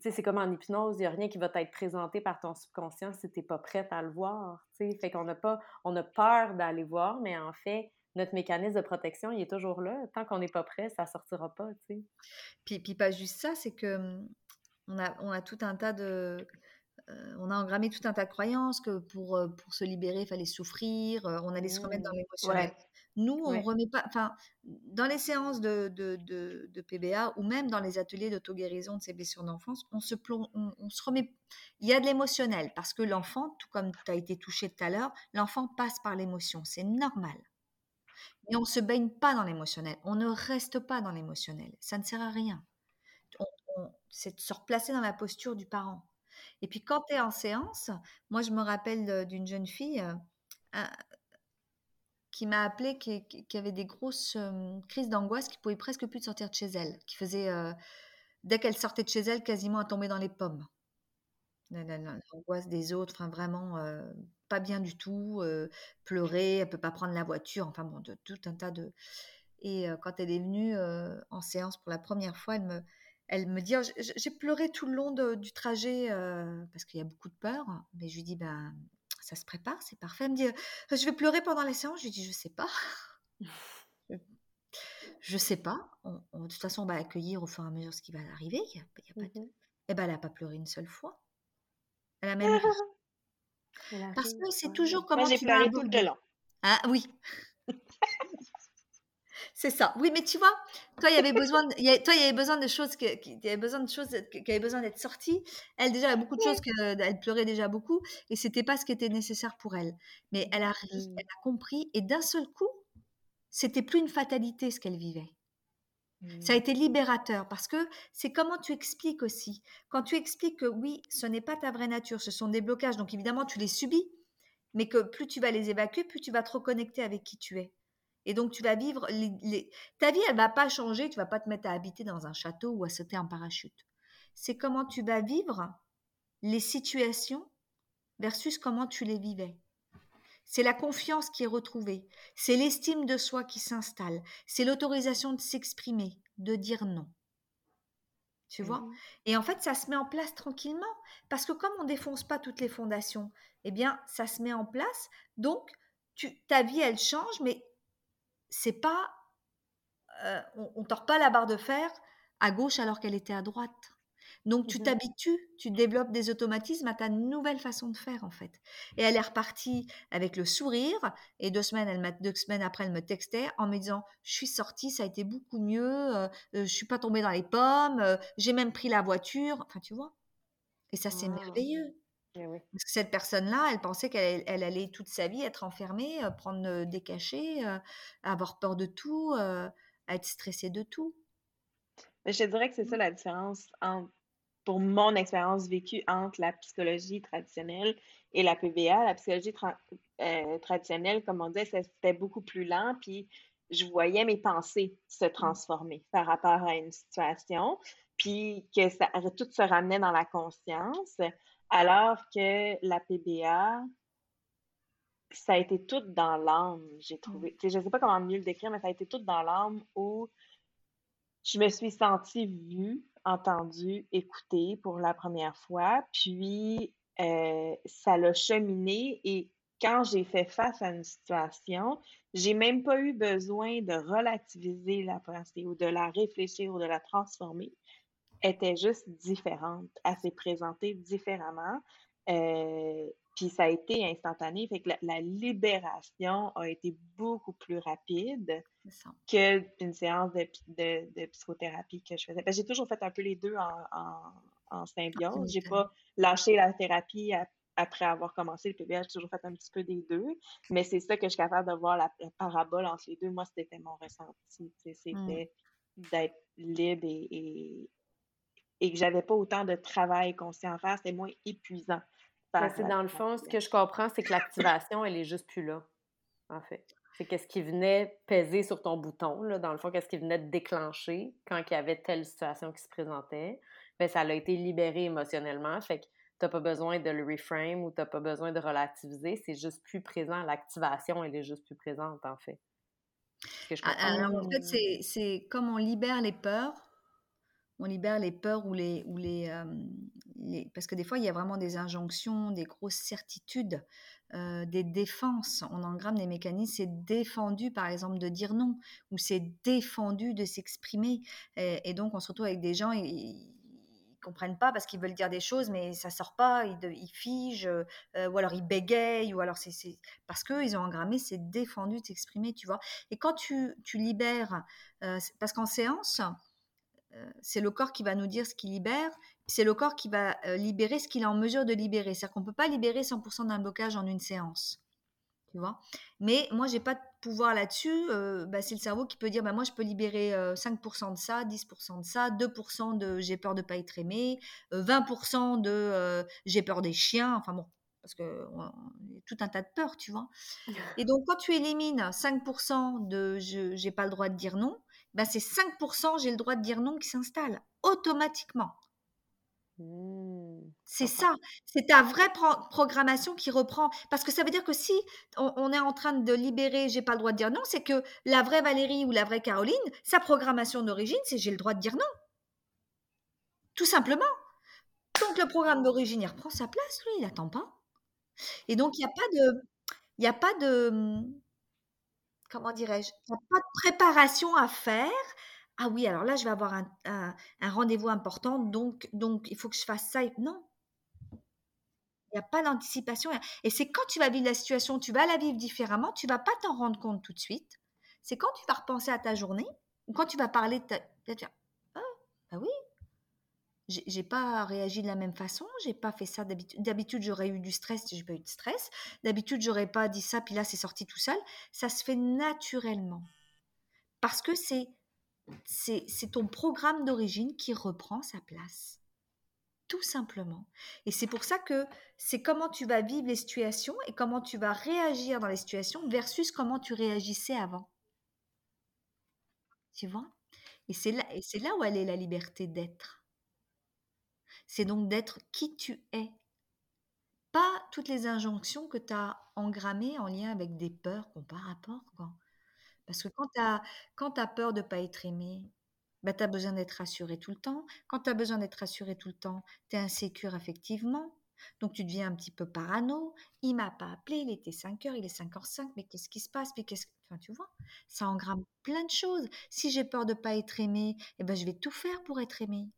c'est comme en hypnose, il n'y a rien qui va t'être présenté par ton subconscient si tu n'es pas prête à le voir. Fait qu'on n'a pas. On a peur d'aller voir, mais en fait, notre mécanisme de protection, il est toujours là. Tant qu'on n'est pas prêt, ça sortira pas, tu sais. Puis, puis pas juste ça, c'est que mmh, on a, on a tout un tas de... Euh, on a engrammé tout un tas de croyances que pour, euh, pour se libérer, il fallait souffrir, euh, on allait se remettre dans mmh. l'émotionnel. Nous, on remet pas... Enfin, dans les séances de, de, de, PBA ou même dans les ateliers d'auto-guérison de ces blessures d'enfance, on se, on, on se remet... Il y a de l'émotionnel parce que l'enfant, tout comme tu as été touché tout à l'heure, l'enfant passe par l'émotion. C'est normal. Mais on ne se baigne pas dans l'émotionnel. On ne reste pas dans l'émotionnel. Ça ne sert à rien. c'est de se replacer dans la posture du parent. Et puis quand tu es en séance, moi je me rappelle d'une jeune fille euh, qui m'a appelé, qui, avait des grosses euh, crises d'angoisse, qui pouvait presque plus sortir de chez elle, qui faisait, euh, dès qu'elle sortait de chez elle, quasiment à tomber dans les pommes. L'angoisse des autres, enfin vraiment pas bien du tout, euh, pleurer, elle peut pas prendre la voiture, enfin bon, de, tout un tas de. Et euh, quand elle est venue euh, en séance pour la première fois, elle me, elle me dit, oh, j'ai pleuré tout le long du trajet parce qu'il y a beaucoup de peur, mais je lui dis, ben, ça se prépare, c'est parfait. Elle me dit, je vais pleurer pendant les séances? Je lui dis, je sais pas. *laughs* je sais pas. de toute façon, on va accueillir au fur et à mesure ce qui va arriver. Il y a, pas de... Mmh et ben, elle n'a pas pleuré une seule fois. Elle a même Parce que c'est toujours comment Moi, j'ai pleuré tout le long. Ah oui. *laughs* c'est ça. Oui, mais tu vois, toi, il y avait besoin, de, toi, il y avait besoin de choses qui, il y avait besoin de choses qui avaient besoin d'être sorties. Elle déjà, il y a beaucoup de choses qu'elle pleurait déjà beaucoup, et c'était pas ce qui était nécessaire pour elle. Mais elle a mmh. elle a compris, et d'un seul coup, c'était plus une fatalité ce qu'elle vivait. Ça a Mmh. été libérateur parce que c'est comment tu expliques aussi. Quand tu expliques que oui, ce n'est pas ta vraie nature, ce sont des blocages, donc évidemment tu les subis, mais que plus tu vas les évacuer, plus tu vas te reconnecter avec qui tu es. Et donc tu vas vivre les, les- ta vie, elle va pas changer. Tu vas pas te mettre à habiter dans un château ou à sauter en parachute. C'est comment tu vas vivre les situations versus comment tu les vivais. C'est la confiance qui est retrouvée, c'est l'estime de soi qui s'installe, c'est l'autorisation de s'exprimer, de dire non. Tu vois? Mmh. Et en fait, ça se met en place tranquillement. Parce que comme on défonce pas toutes les fondations, eh bien, ça se met en place. Donc, tu, ta vie, elle change, mais c'est pas. euh, on, on tord pas la barre de fer à gauche alors qu'elle était à droite. Donc, tu Mhm. t'habitues, tu développes des automatismes à ta nouvelle façon de faire, en fait. Et elle est repartie avec le sourire. Et deux semaines, elle deux semaines après, elle me textait en me disant Je suis sortie, ça a été beaucoup mieux, euh, euh, je suis pas tombée dans les pommes, euh, j'ai même pris la voiture. Enfin, tu vois? Et ça, c'est Wow. merveilleux. Eh oui. Parce que cette personne-là, elle pensait qu'elle elle allait toute sa vie être enfermée, euh, prendre des cachets, avoir peur de tout, être stressée de tout. Mais je te dirais que c'est ça la différence entre, pour mon expérience vécue entre la psychologie traditionnelle et la PBA. La psychologie tra- euh, traditionnelle, comme on disait, ça- c'était beaucoup plus lent, puis je voyais mes pensées se transformer par rapport à une situation, puis que ça, tout se ramenait dans la conscience, alors que la PBA, ça a été tout dans l'âme, j'ai trouvé. Sais, je sais pas comment mieux le décrire, mais ça a été tout dans l'âme où je me suis sentie vue, entendue, écoutée pour la première fois, puis euh, ça l'a cheminé et quand j'ai fait face à une situation, j'ai même pas eu besoin de relativiser la pensée ou de la réfléchir ou de la transformer. Elle était juste différente. Elle s'est présentée différemment. Euh, puis ça a été instantané. Fait que la libération a été beaucoup plus rapide Ça. qu'une séance de, pi- de, de psychothérapie que je faisais. Que J'ai toujours fait un peu les deux en, en, en symbiose. J'ai pas lâché la thérapie ap- après avoir commencé le PBA. J'ai toujours fait un petit peu des deux. Mais c'est ça que je suis capable de voir la, la parabole entre les deux. Moi, c'était mon ressenti. tu sais, Mm. C'était d'être libre et, et, et que j'avais pas autant de travail conscient à faire. C'était moins épuisant. C'est dans le fond, ce que je comprends, c'est que l'activation, elle est juste plus là, en fait. C'est qu'est-ce qui venait peser sur ton bouton, là, dans le fond, qu'est-ce qui venait te déclencher quand il y avait telle situation qui se présentait, ben ça a été libéré émotionnellement, fait que t'as pas besoin de le reframe ou t'as pas besoin de relativiser, c'est juste plus présent, l'activation, elle est juste plus présente, en fait. Ce que je comprends? Alors en fait, c'est c'est comme on libère les peurs, on libère les peurs ou les, ou les, euh, les- Parce que des fois, il y a vraiment des injonctions, des grosses certitudes, euh, des défenses. On engramme des mécanismes, c'est défendu par exemple de dire non, ou c'est défendu de s'exprimer. Et, et donc, on se retrouve avec des gens, ils, ils comprennent pas parce qu'ils veulent dire des choses, mais ça sort pas, ils, ils figent, euh, ou alors ils bégayent, ou alors c'est parce qu'ils ont engrammé, c'est défendu de s'exprimer, tu vois. Et quand tu, tu libères, euh, parce qu'en séance, c'est le corps qui va nous dire ce qu'il libère, c'est le corps qui va euh, libérer ce qu'il est en mesure de libérer. C'est-à-dire qu'on ne peut pas libérer 100% d'un blocage en une séance. Tu vois? Mais moi, j'ai pas de pouvoir là-dessus. euh, bah, c'est le cerveau qui peut dire bah, moi, je peux libérer euh, 5% de ça, 10% de ça, 2% de j'ai peur de pas être aimé, euh, 20% de euh, j'ai peur des chiens. Enfin bon, parce que on- tout un tas de peurs, tu vois. *laughs* Et donc, quand tu élimines 5% de je j'ai pas le droit de dire non, ben c'est 5% j'ai le droit de dire non qui s'installe automatiquement. Hmm, C'est ça, c'est ta vraie pro- programmation qui reprend. Parce que ça veut dire que si on, on est en train de libérer j'ai pas le droit de dire non, c'est que la vraie Valérie ou la vraie Caroline, sa programmation d'origine, c'est j'ai le droit de dire non. Tout simplement. Donc le programme d'origine, il reprend sa place, lui, il n'attend pas. Et donc, il n'y a pas de. Il n'y a pas de. Comment dirais-je Il n'y a pas de préparation à faire. Ah oui, alors là, je vais avoir un, rendez-vous important, donc, donc il faut que je fasse ça. Non, il n'y a pas d'anticipation. Et c'est quand tu vas vivre la situation, tu vas la vivre différemment, tu vas pas t'en rendre compte tout de suite. C'est quand tu vas repenser à ta journée, ou quand tu vas parler de ta. tu vas ah, bah oui, j'ai pas réagi de la même façon, j'ai pas fait ça d'habitude. D'habitude, j'aurais eu du stress, j'ai pas eu de stress. D'habitude, j'aurais pas dit ça, puis là, c'est sorti tout seul. Ça se fait naturellement. Parce que c'est c'est ton programme d'origine qui reprend sa place. Tout simplement. Et c'est pour ça que c'est comment tu vas vivre les situations et comment tu vas réagir dans les situations versus comment tu réagissais avant. Tu vois? Et c'est là, où elle est la liberté d'être. C'est donc d'être qui tu es. Pas toutes les injonctions que tu as engrammées en lien avec des peurs qu'on par rapport. Quoi. Parce que quand tu as, peur de ne pas être aimé, bah, tu as besoin d'être rassuré tout le temps. Quand tu as besoin d'être rassuré tout le temps, tu es insécure effectivement. Donc tu deviens un petit peu parano. Il m'a pas appelé, il était 5 heures, il est 5h05, mais qu'est-ce qui se passe? Mais qu'est-ce... Enfin, tu vois, ça engramme plein de choses. Si j'ai peur de ne pas être aimé, eh ben, je vais tout faire pour être aimé.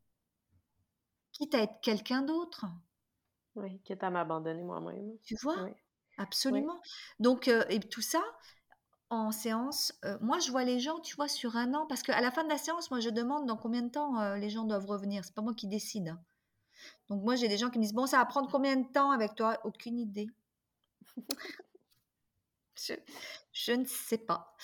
Quitte à être quelqu'un d'autre. Oui, quitte à m'abandonner moi-même. Tu vois? Absolument. Donc, euh, et tout ça, en séance, euh, moi je vois les gens, tu vois, sur un an, parce qu'à la fin de la séance, moi je demande dans combien de temps euh, les gens doivent revenir. C'est pas moi qui décide. Hein. Donc moi j'ai des gens qui me disent bon, ça va prendre combien de temps avec toi? Aucune idée. *laughs* je, ne sais pas.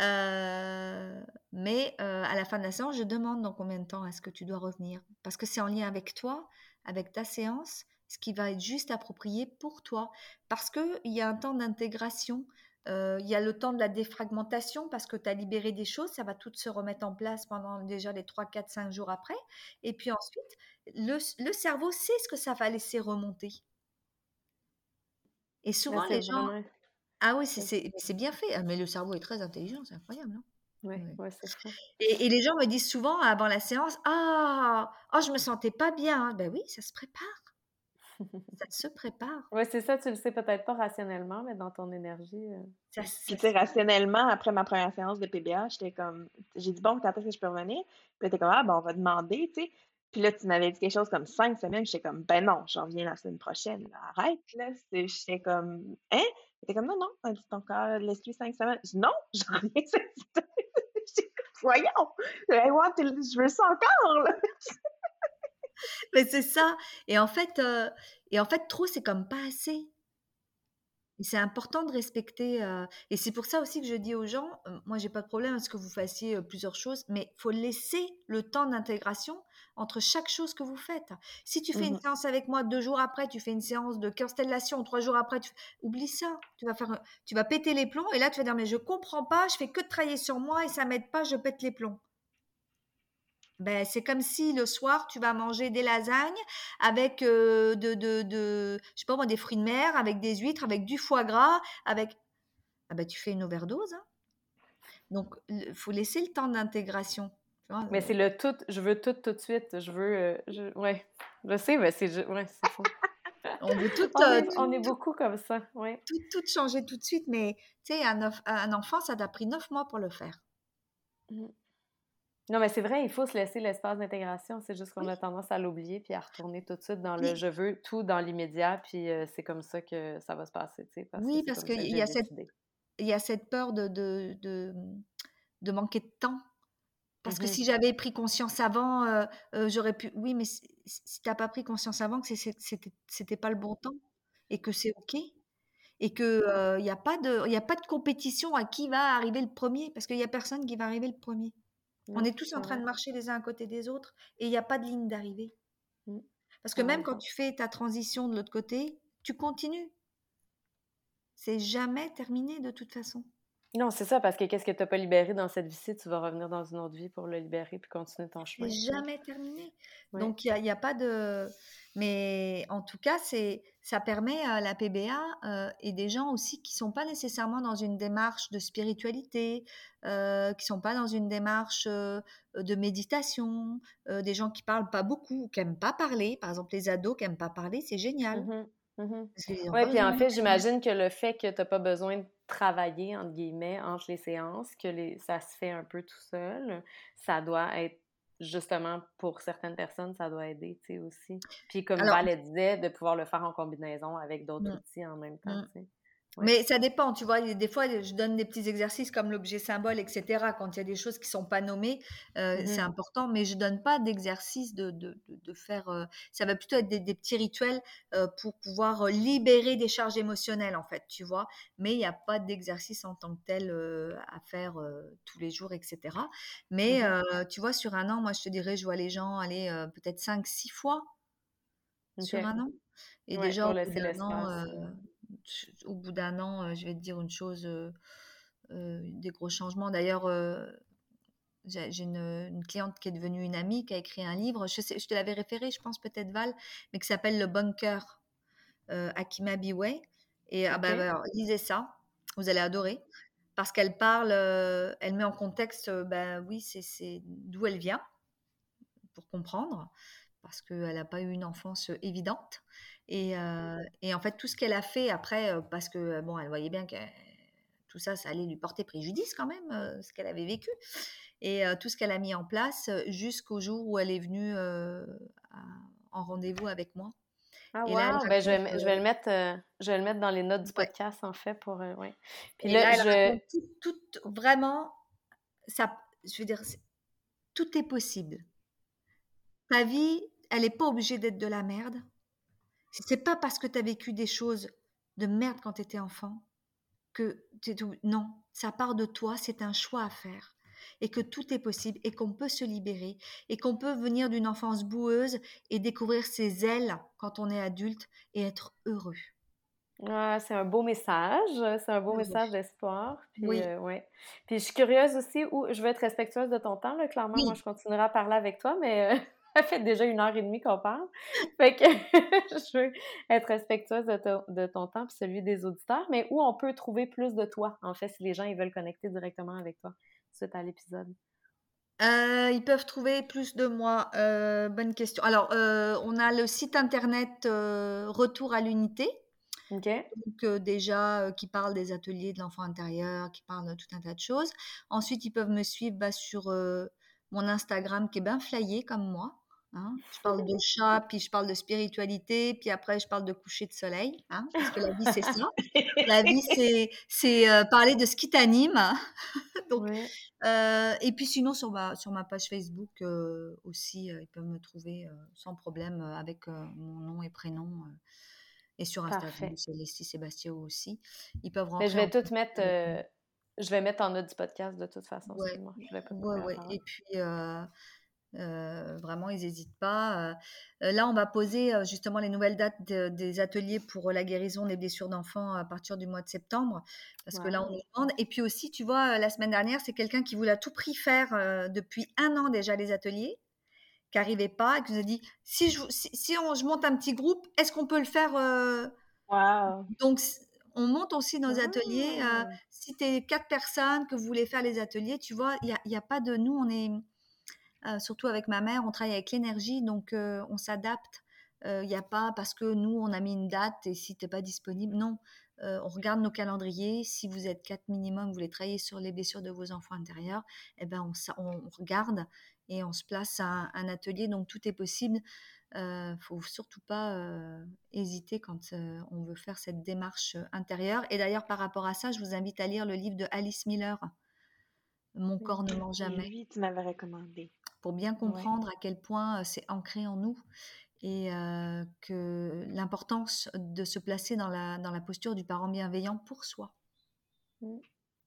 Euh, mais à la fin de la séance, je demande dans combien de temps est-ce que tu dois revenir, parce que c'est en lien avec toi, avec ta séance, ce qui va être juste approprié pour toi, parce qu'il y a un temps d'intégration il y a le temps de la défragmentation parce que tu as libéré des choses, ça va tout se remettre en place pendant déjà les 3, 4, 5 jours après. Et puis ensuite, le, le cerveau sait ce que ça va laisser remonter. Et souvent, les gens. Ah oui, c'est bien fait. Ah, mais le cerveau est très intelligent, c'est incroyable. Hein ouais. Et, et, les gens me disent souvent avant la séance Ah, oh, je me sentais pas bien. Ben oui, ça se prépare ça se prépare. Oui, c'est ça, tu le sais peut-être pas rationnellement, mais dans ton énergie. Euh, ça, Puis, tu sais, rationnellement, après ma première séance de PBA, j'étais comme, j'ai dit, bon, quand est-ce que je peux revenir? Puis, t'es comme, ah, ben, on va demander, tu sais. Puis là, tu m'avais dit quelque chose comme cinq semaines, j'étais comme, ben non, j'en reviens la semaine prochaine, arrête, là. J'étais comme, hein? T'es comme, non, non, ton corps, laisse-lui cinq semaines. Je dis, non, *laughs* j'en reviens cette semaine. *laughs* Voyons, je veux ça encore, là. *laughs* *laughs* Mais c'est ça. Et en fait, euh, et en fait, trop, c'est comme pas assez. Et c'est important de respecter. Euh, et c'est pour ça aussi que je dis aux gens, euh, moi, j'ai pas de problème à ce que vous fassiez plusieurs choses, mais faut laisser le temps d'intégration entre chaque chose que vous faites. Si tu fais une mmh séance avec moi deux jours après, tu fais une séance de constellation, trois jours après, tu... oublie ça. Tu vas faire, tu vas péter les plombs. Et là, tu vas dire, mais je comprends pas, je fais que de travailler sur moi et ça m'aide pas, je pète les plombs. Ben, c'est comme si le soir, tu vas manger des lasagnes avec de, de, de, je sais pas moi, des fruits de mer, avec des huîtres, avec du foie gras, avec. Ah ben, tu fais une overdose. Hein. Donc, il faut laisser le temps d'intégration. Mais c'est le tout, je veux tout tout de suite. Je veux. je, ouais, je sais, mais c'est ouais, fou. *laughs* on veut tout, on, est, beaucoup comme ça, ouais. Tout, tout changer tout de suite, mais tu sais, un, un, enfant, ça t'a pris neuf mois pour le faire. Mmh. Non, mais c'est vrai, il faut se laisser l'espace d'intégration. C'est juste qu'on a tendance à l'oublier puis à retourner tout de suite dans le je veux tout dans l'immédiat, puis euh, c'est comme ça que ça va se passer. Parce oui, parce qu'il y, a cette, y a cette peur de, de, de, manquer de temps. Parce que mmh si j'avais pris conscience avant, euh, euh, j'aurais pu. Oui, mais si, tu n'as pas pris conscience avant que c'était pas le bon temps et que c'est OK et qu'il n'y a, pas de, a pas de compétition à qui va arriver le premier parce qu'il n'y a personne qui va arriver le premier. On est tous en train de marcher les uns à côté des autres et il n'y a pas de ligne d'arrivée. Mmh. Parce que même quand tu fais ta transition de l'autre côté, tu continues. C'est jamais terminé de toute façon. Non, c'est ça, parce que qu'est-ce que tu n'as pas libéré dans cette vie-ci, tu vas revenir dans une autre vie pour le libérer puis continuer ton chemin. C'est jamais terminé. Donc, il n'y a, pas de. Mais en tout cas, c'est ça permet à la PBA euh, et des gens aussi qui sont pas nécessairement dans une démarche de spiritualité, euh, qui sont pas dans une démarche euh, de méditation, des gens qui parlent pas beaucoup, qui aiment pas parler. Par exemple, les ados qui aiment pas parler, c'est génial. Mmh mmh oui, puis en fait, j'imagine que le fait que tu n'as pas besoin de travailler, entre guillemets, entre les séances, que les, ça se fait un peu tout seul, ça doit être justement, pour certaines personnes, ça doit aider, tu sais, aussi. Puis comme Alors, Valet disait, de pouvoir le faire en combinaison avec d'autres mmh. outils en même temps, mmh. tu sais. Mais ça dépend, tu vois. Des fois, je donne des petits exercices comme l'objet symbole, etc. Quand il y a des choses qui sont pas nommées, euh, c'est Mmh important. Mais je donne pas d'exercice de, de, de, faire. euh, ça va plutôt être des, des petits rituels euh, pour pouvoir libérer des charges émotionnelles, en fait, tu vois. Mais il n'y a pas d'exercice en tant que tel à faire tous les jours, etc. Mais Mmh tu vois, sur un an, moi, je te dirais, je vois les gens aller peut-être 5 six fois sur un an. Et Ouais, déjà, au bout d'un an, au bout d'un an, euh, je vais te dire une chose, euh, euh, des gros changements. D'ailleurs, j'ai une, une cliente qui est devenue une amie, qui a écrit un livre, je, sais, je te l'avais référé, je pense peut-être Val, mais qui s'appelle Le Bunker, euh, Akima Biway. Et ah bah, bah, alors, lisez ça, vous allez adorer, parce qu'elle parle, euh, elle met en contexte, euh, ben oui, c'est d'où elle vient, pour comprendre, parce qu'elle n'a pas eu une enfance évidente. Et, euh, et en fait, tout ce qu'elle a fait après, parce que bon, elle voyait bien que tout ça, ça allait lui porter préjudice quand même, euh, ce qu'elle avait vécu. Et euh, tout ce qu'elle a mis en place jusqu'au jour où elle est venue à- en rendez-vous avec moi. Ah là, wow! Ben, je vais je le mettre, je vais le mettre dans les notes du ouais. podcast, en fait, pour, ouais. Puis Et là, là, elle je tout, tout- vraiment, ça, je veux dire, tout est possible. Ta vie, elle n'est pas obligée d'être de la merde. C'est pas parce que tu as vécu des choses de merde quand tu étais enfant que t'es tout. Non, ça part de toi, c'est un choix à faire. Et que tout est possible et qu'on peut se libérer et qu'on peut venir d'une enfance boueuse et découvrir ses ailes quand on est adulte et être heureux. Ouais, c'est un beau message, c'est un beau message d'espoir, puis, Oui, ouais. Puis je suis curieuse aussi où je veux être respectueuse de ton temps, là, clairement, moi, je continuerai à parler avec toi, mais, heu, *laughs* ça fait déjà 1 heure et demie qu'on parle. Fait que *laughs* je veux être respectueuse de ton de ton temps puis celui des auditeurs, mais où on peut trouver plus de toi, en fait, si les gens, ils veulent connecter directement avec toi suite à l'épisode? Euh, ils peuvent trouver plus de moi. Euh, bonne question. Alors, euh, on a le site internet Retour à l'unité. OK. Donc, déjà, qui parle des ateliers de l'enfant intérieur, qui parle de tout un tas de choses. Ensuite, ils peuvent me suivre bah, sur mon Instagram qui est bien flyé comme moi. hein. *laughs* Je parle de chat, puis je parle de spiritualité, puis après, je parle de coucher de soleil. hein, parce que la vie, c'est ça. La vie, c'est c'est, euh, parler de ce qui t'anime. *laughs* Donc, Ouais. euh, et puis sinon, sur ma, sur ma page Facebook euh, aussi, ils peuvent me trouver sans problème avec mon nom et prénom. et sur Instagram, c'est Leslie Sébastien aussi. Ils peuvent Mais je vais tout mettre, je vais mettre en note du podcast de toute façon, pas te ouais. Et puis, euh, euh, vraiment, ils n'hésitent pas. Euh, là, on va poser justement les nouvelles dates de- des ateliers pour la guérison des blessures d'enfants à partir du mois de septembre, parce que là, on nous demande. Et puis aussi, tu vois, la semaine dernière, c'est quelqu'un qui voulait à tout prix faire depuis un an déjà les ateliers, qui n'arrivait pas, et qui nous a dit, si je, si, si on, je monte un petit groupe, est-ce qu'on peut le faire Wow! donc, on monte aussi nos ateliers. euh, Ah! si tu es quatre personnes que vous voulez faire les ateliers, tu vois, il n'y a, il y a pas de nous, on est, euh, surtout avec ma mère, on travaille avec l'énergie, donc euh, on s'adapte. Euh, Il n'y a pas parce que nous, on a mis une date et si tu n'es pas disponible, non. Euh, on regarde nos calendriers. Si vous êtes quatre minimum, vous voulez travailler sur les blessures de vos enfants intérieurs, eh ben on- on regarde et on se place à un, un atelier. Donc tout est possible. Euh, faut surtout pas euh, hésiter quand euh, on veut faire cette démarche intérieure. Et d'ailleurs, par rapport à ça, je vous invite à lire le livre de Alice Miller, Mon corps ne ment jamais, oui, tu m'avais recommandé. pour bien Ouais. comprendre à quel point c'est ancré en nous et euh, que l'importance de se placer dans la, dans la posture du parent bienveillant pour soi.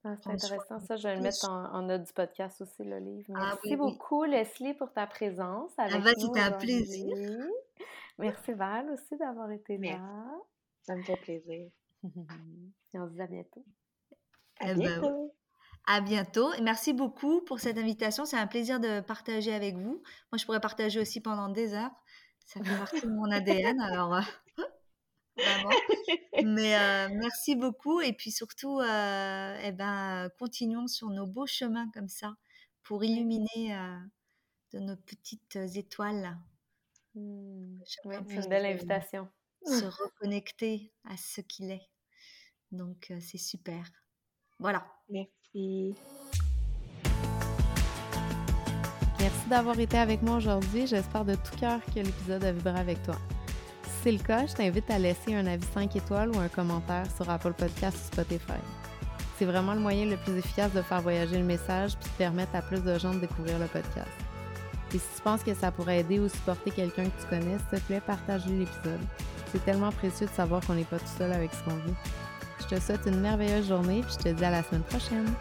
Ah, c'est intéressant, ça, je vais le mettre en, en note du podcast aussi, le livre. Ah Merci oui. beaucoup, Leslie, pour ta présence Ah nous c'était un plaisir. *laughs* Merci, Val, aussi, d'avoir été Merci. là. Ça me fait plaisir. *laughs* Et on se dit à bientôt. À Eh ben, ouais. bientôt! À bientôt et merci beaucoup pour cette invitation. C'est un plaisir de partager avec vous. Moi, je pourrais partager aussi pendant des heures. Ça fait partie de mon ADN, alors vraiment. Mais euh, merci beaucoup et puis surtout, euh, eh ben, continuons sur nos beaux chemins comme ça pour illuminer euh, de nos petites étoiles. Oui, chacun c'est une belle invitation. se *laughs* reconnecter à ce qu'il est. Donc, euh, c'est super. Voilà. Merci. Merci d'avoir été avec moi aujourd'hui. J'espère de tout cœur que l'épisode a vibré avec toi. C'est le cas, je t'invite à laisser un avis 5 étoiles ou un commentaire sur Apple Podcast ou Spotify. C'est vraiment le moyen le plus efficace de faire voyager le message puis de permettre à plus de gens de découvrir le podcast. Et si tu penses que ça pourrait aider ou supporter quelqu'un que tu connais, s'il te plaît, partage l'épisode. C'est tellement précieux de savoir qu'on n'est pas tout seul avec ce qu'on vit. Je te souhaite une merveilleuse journée puis je te dis à la semaine prochaine.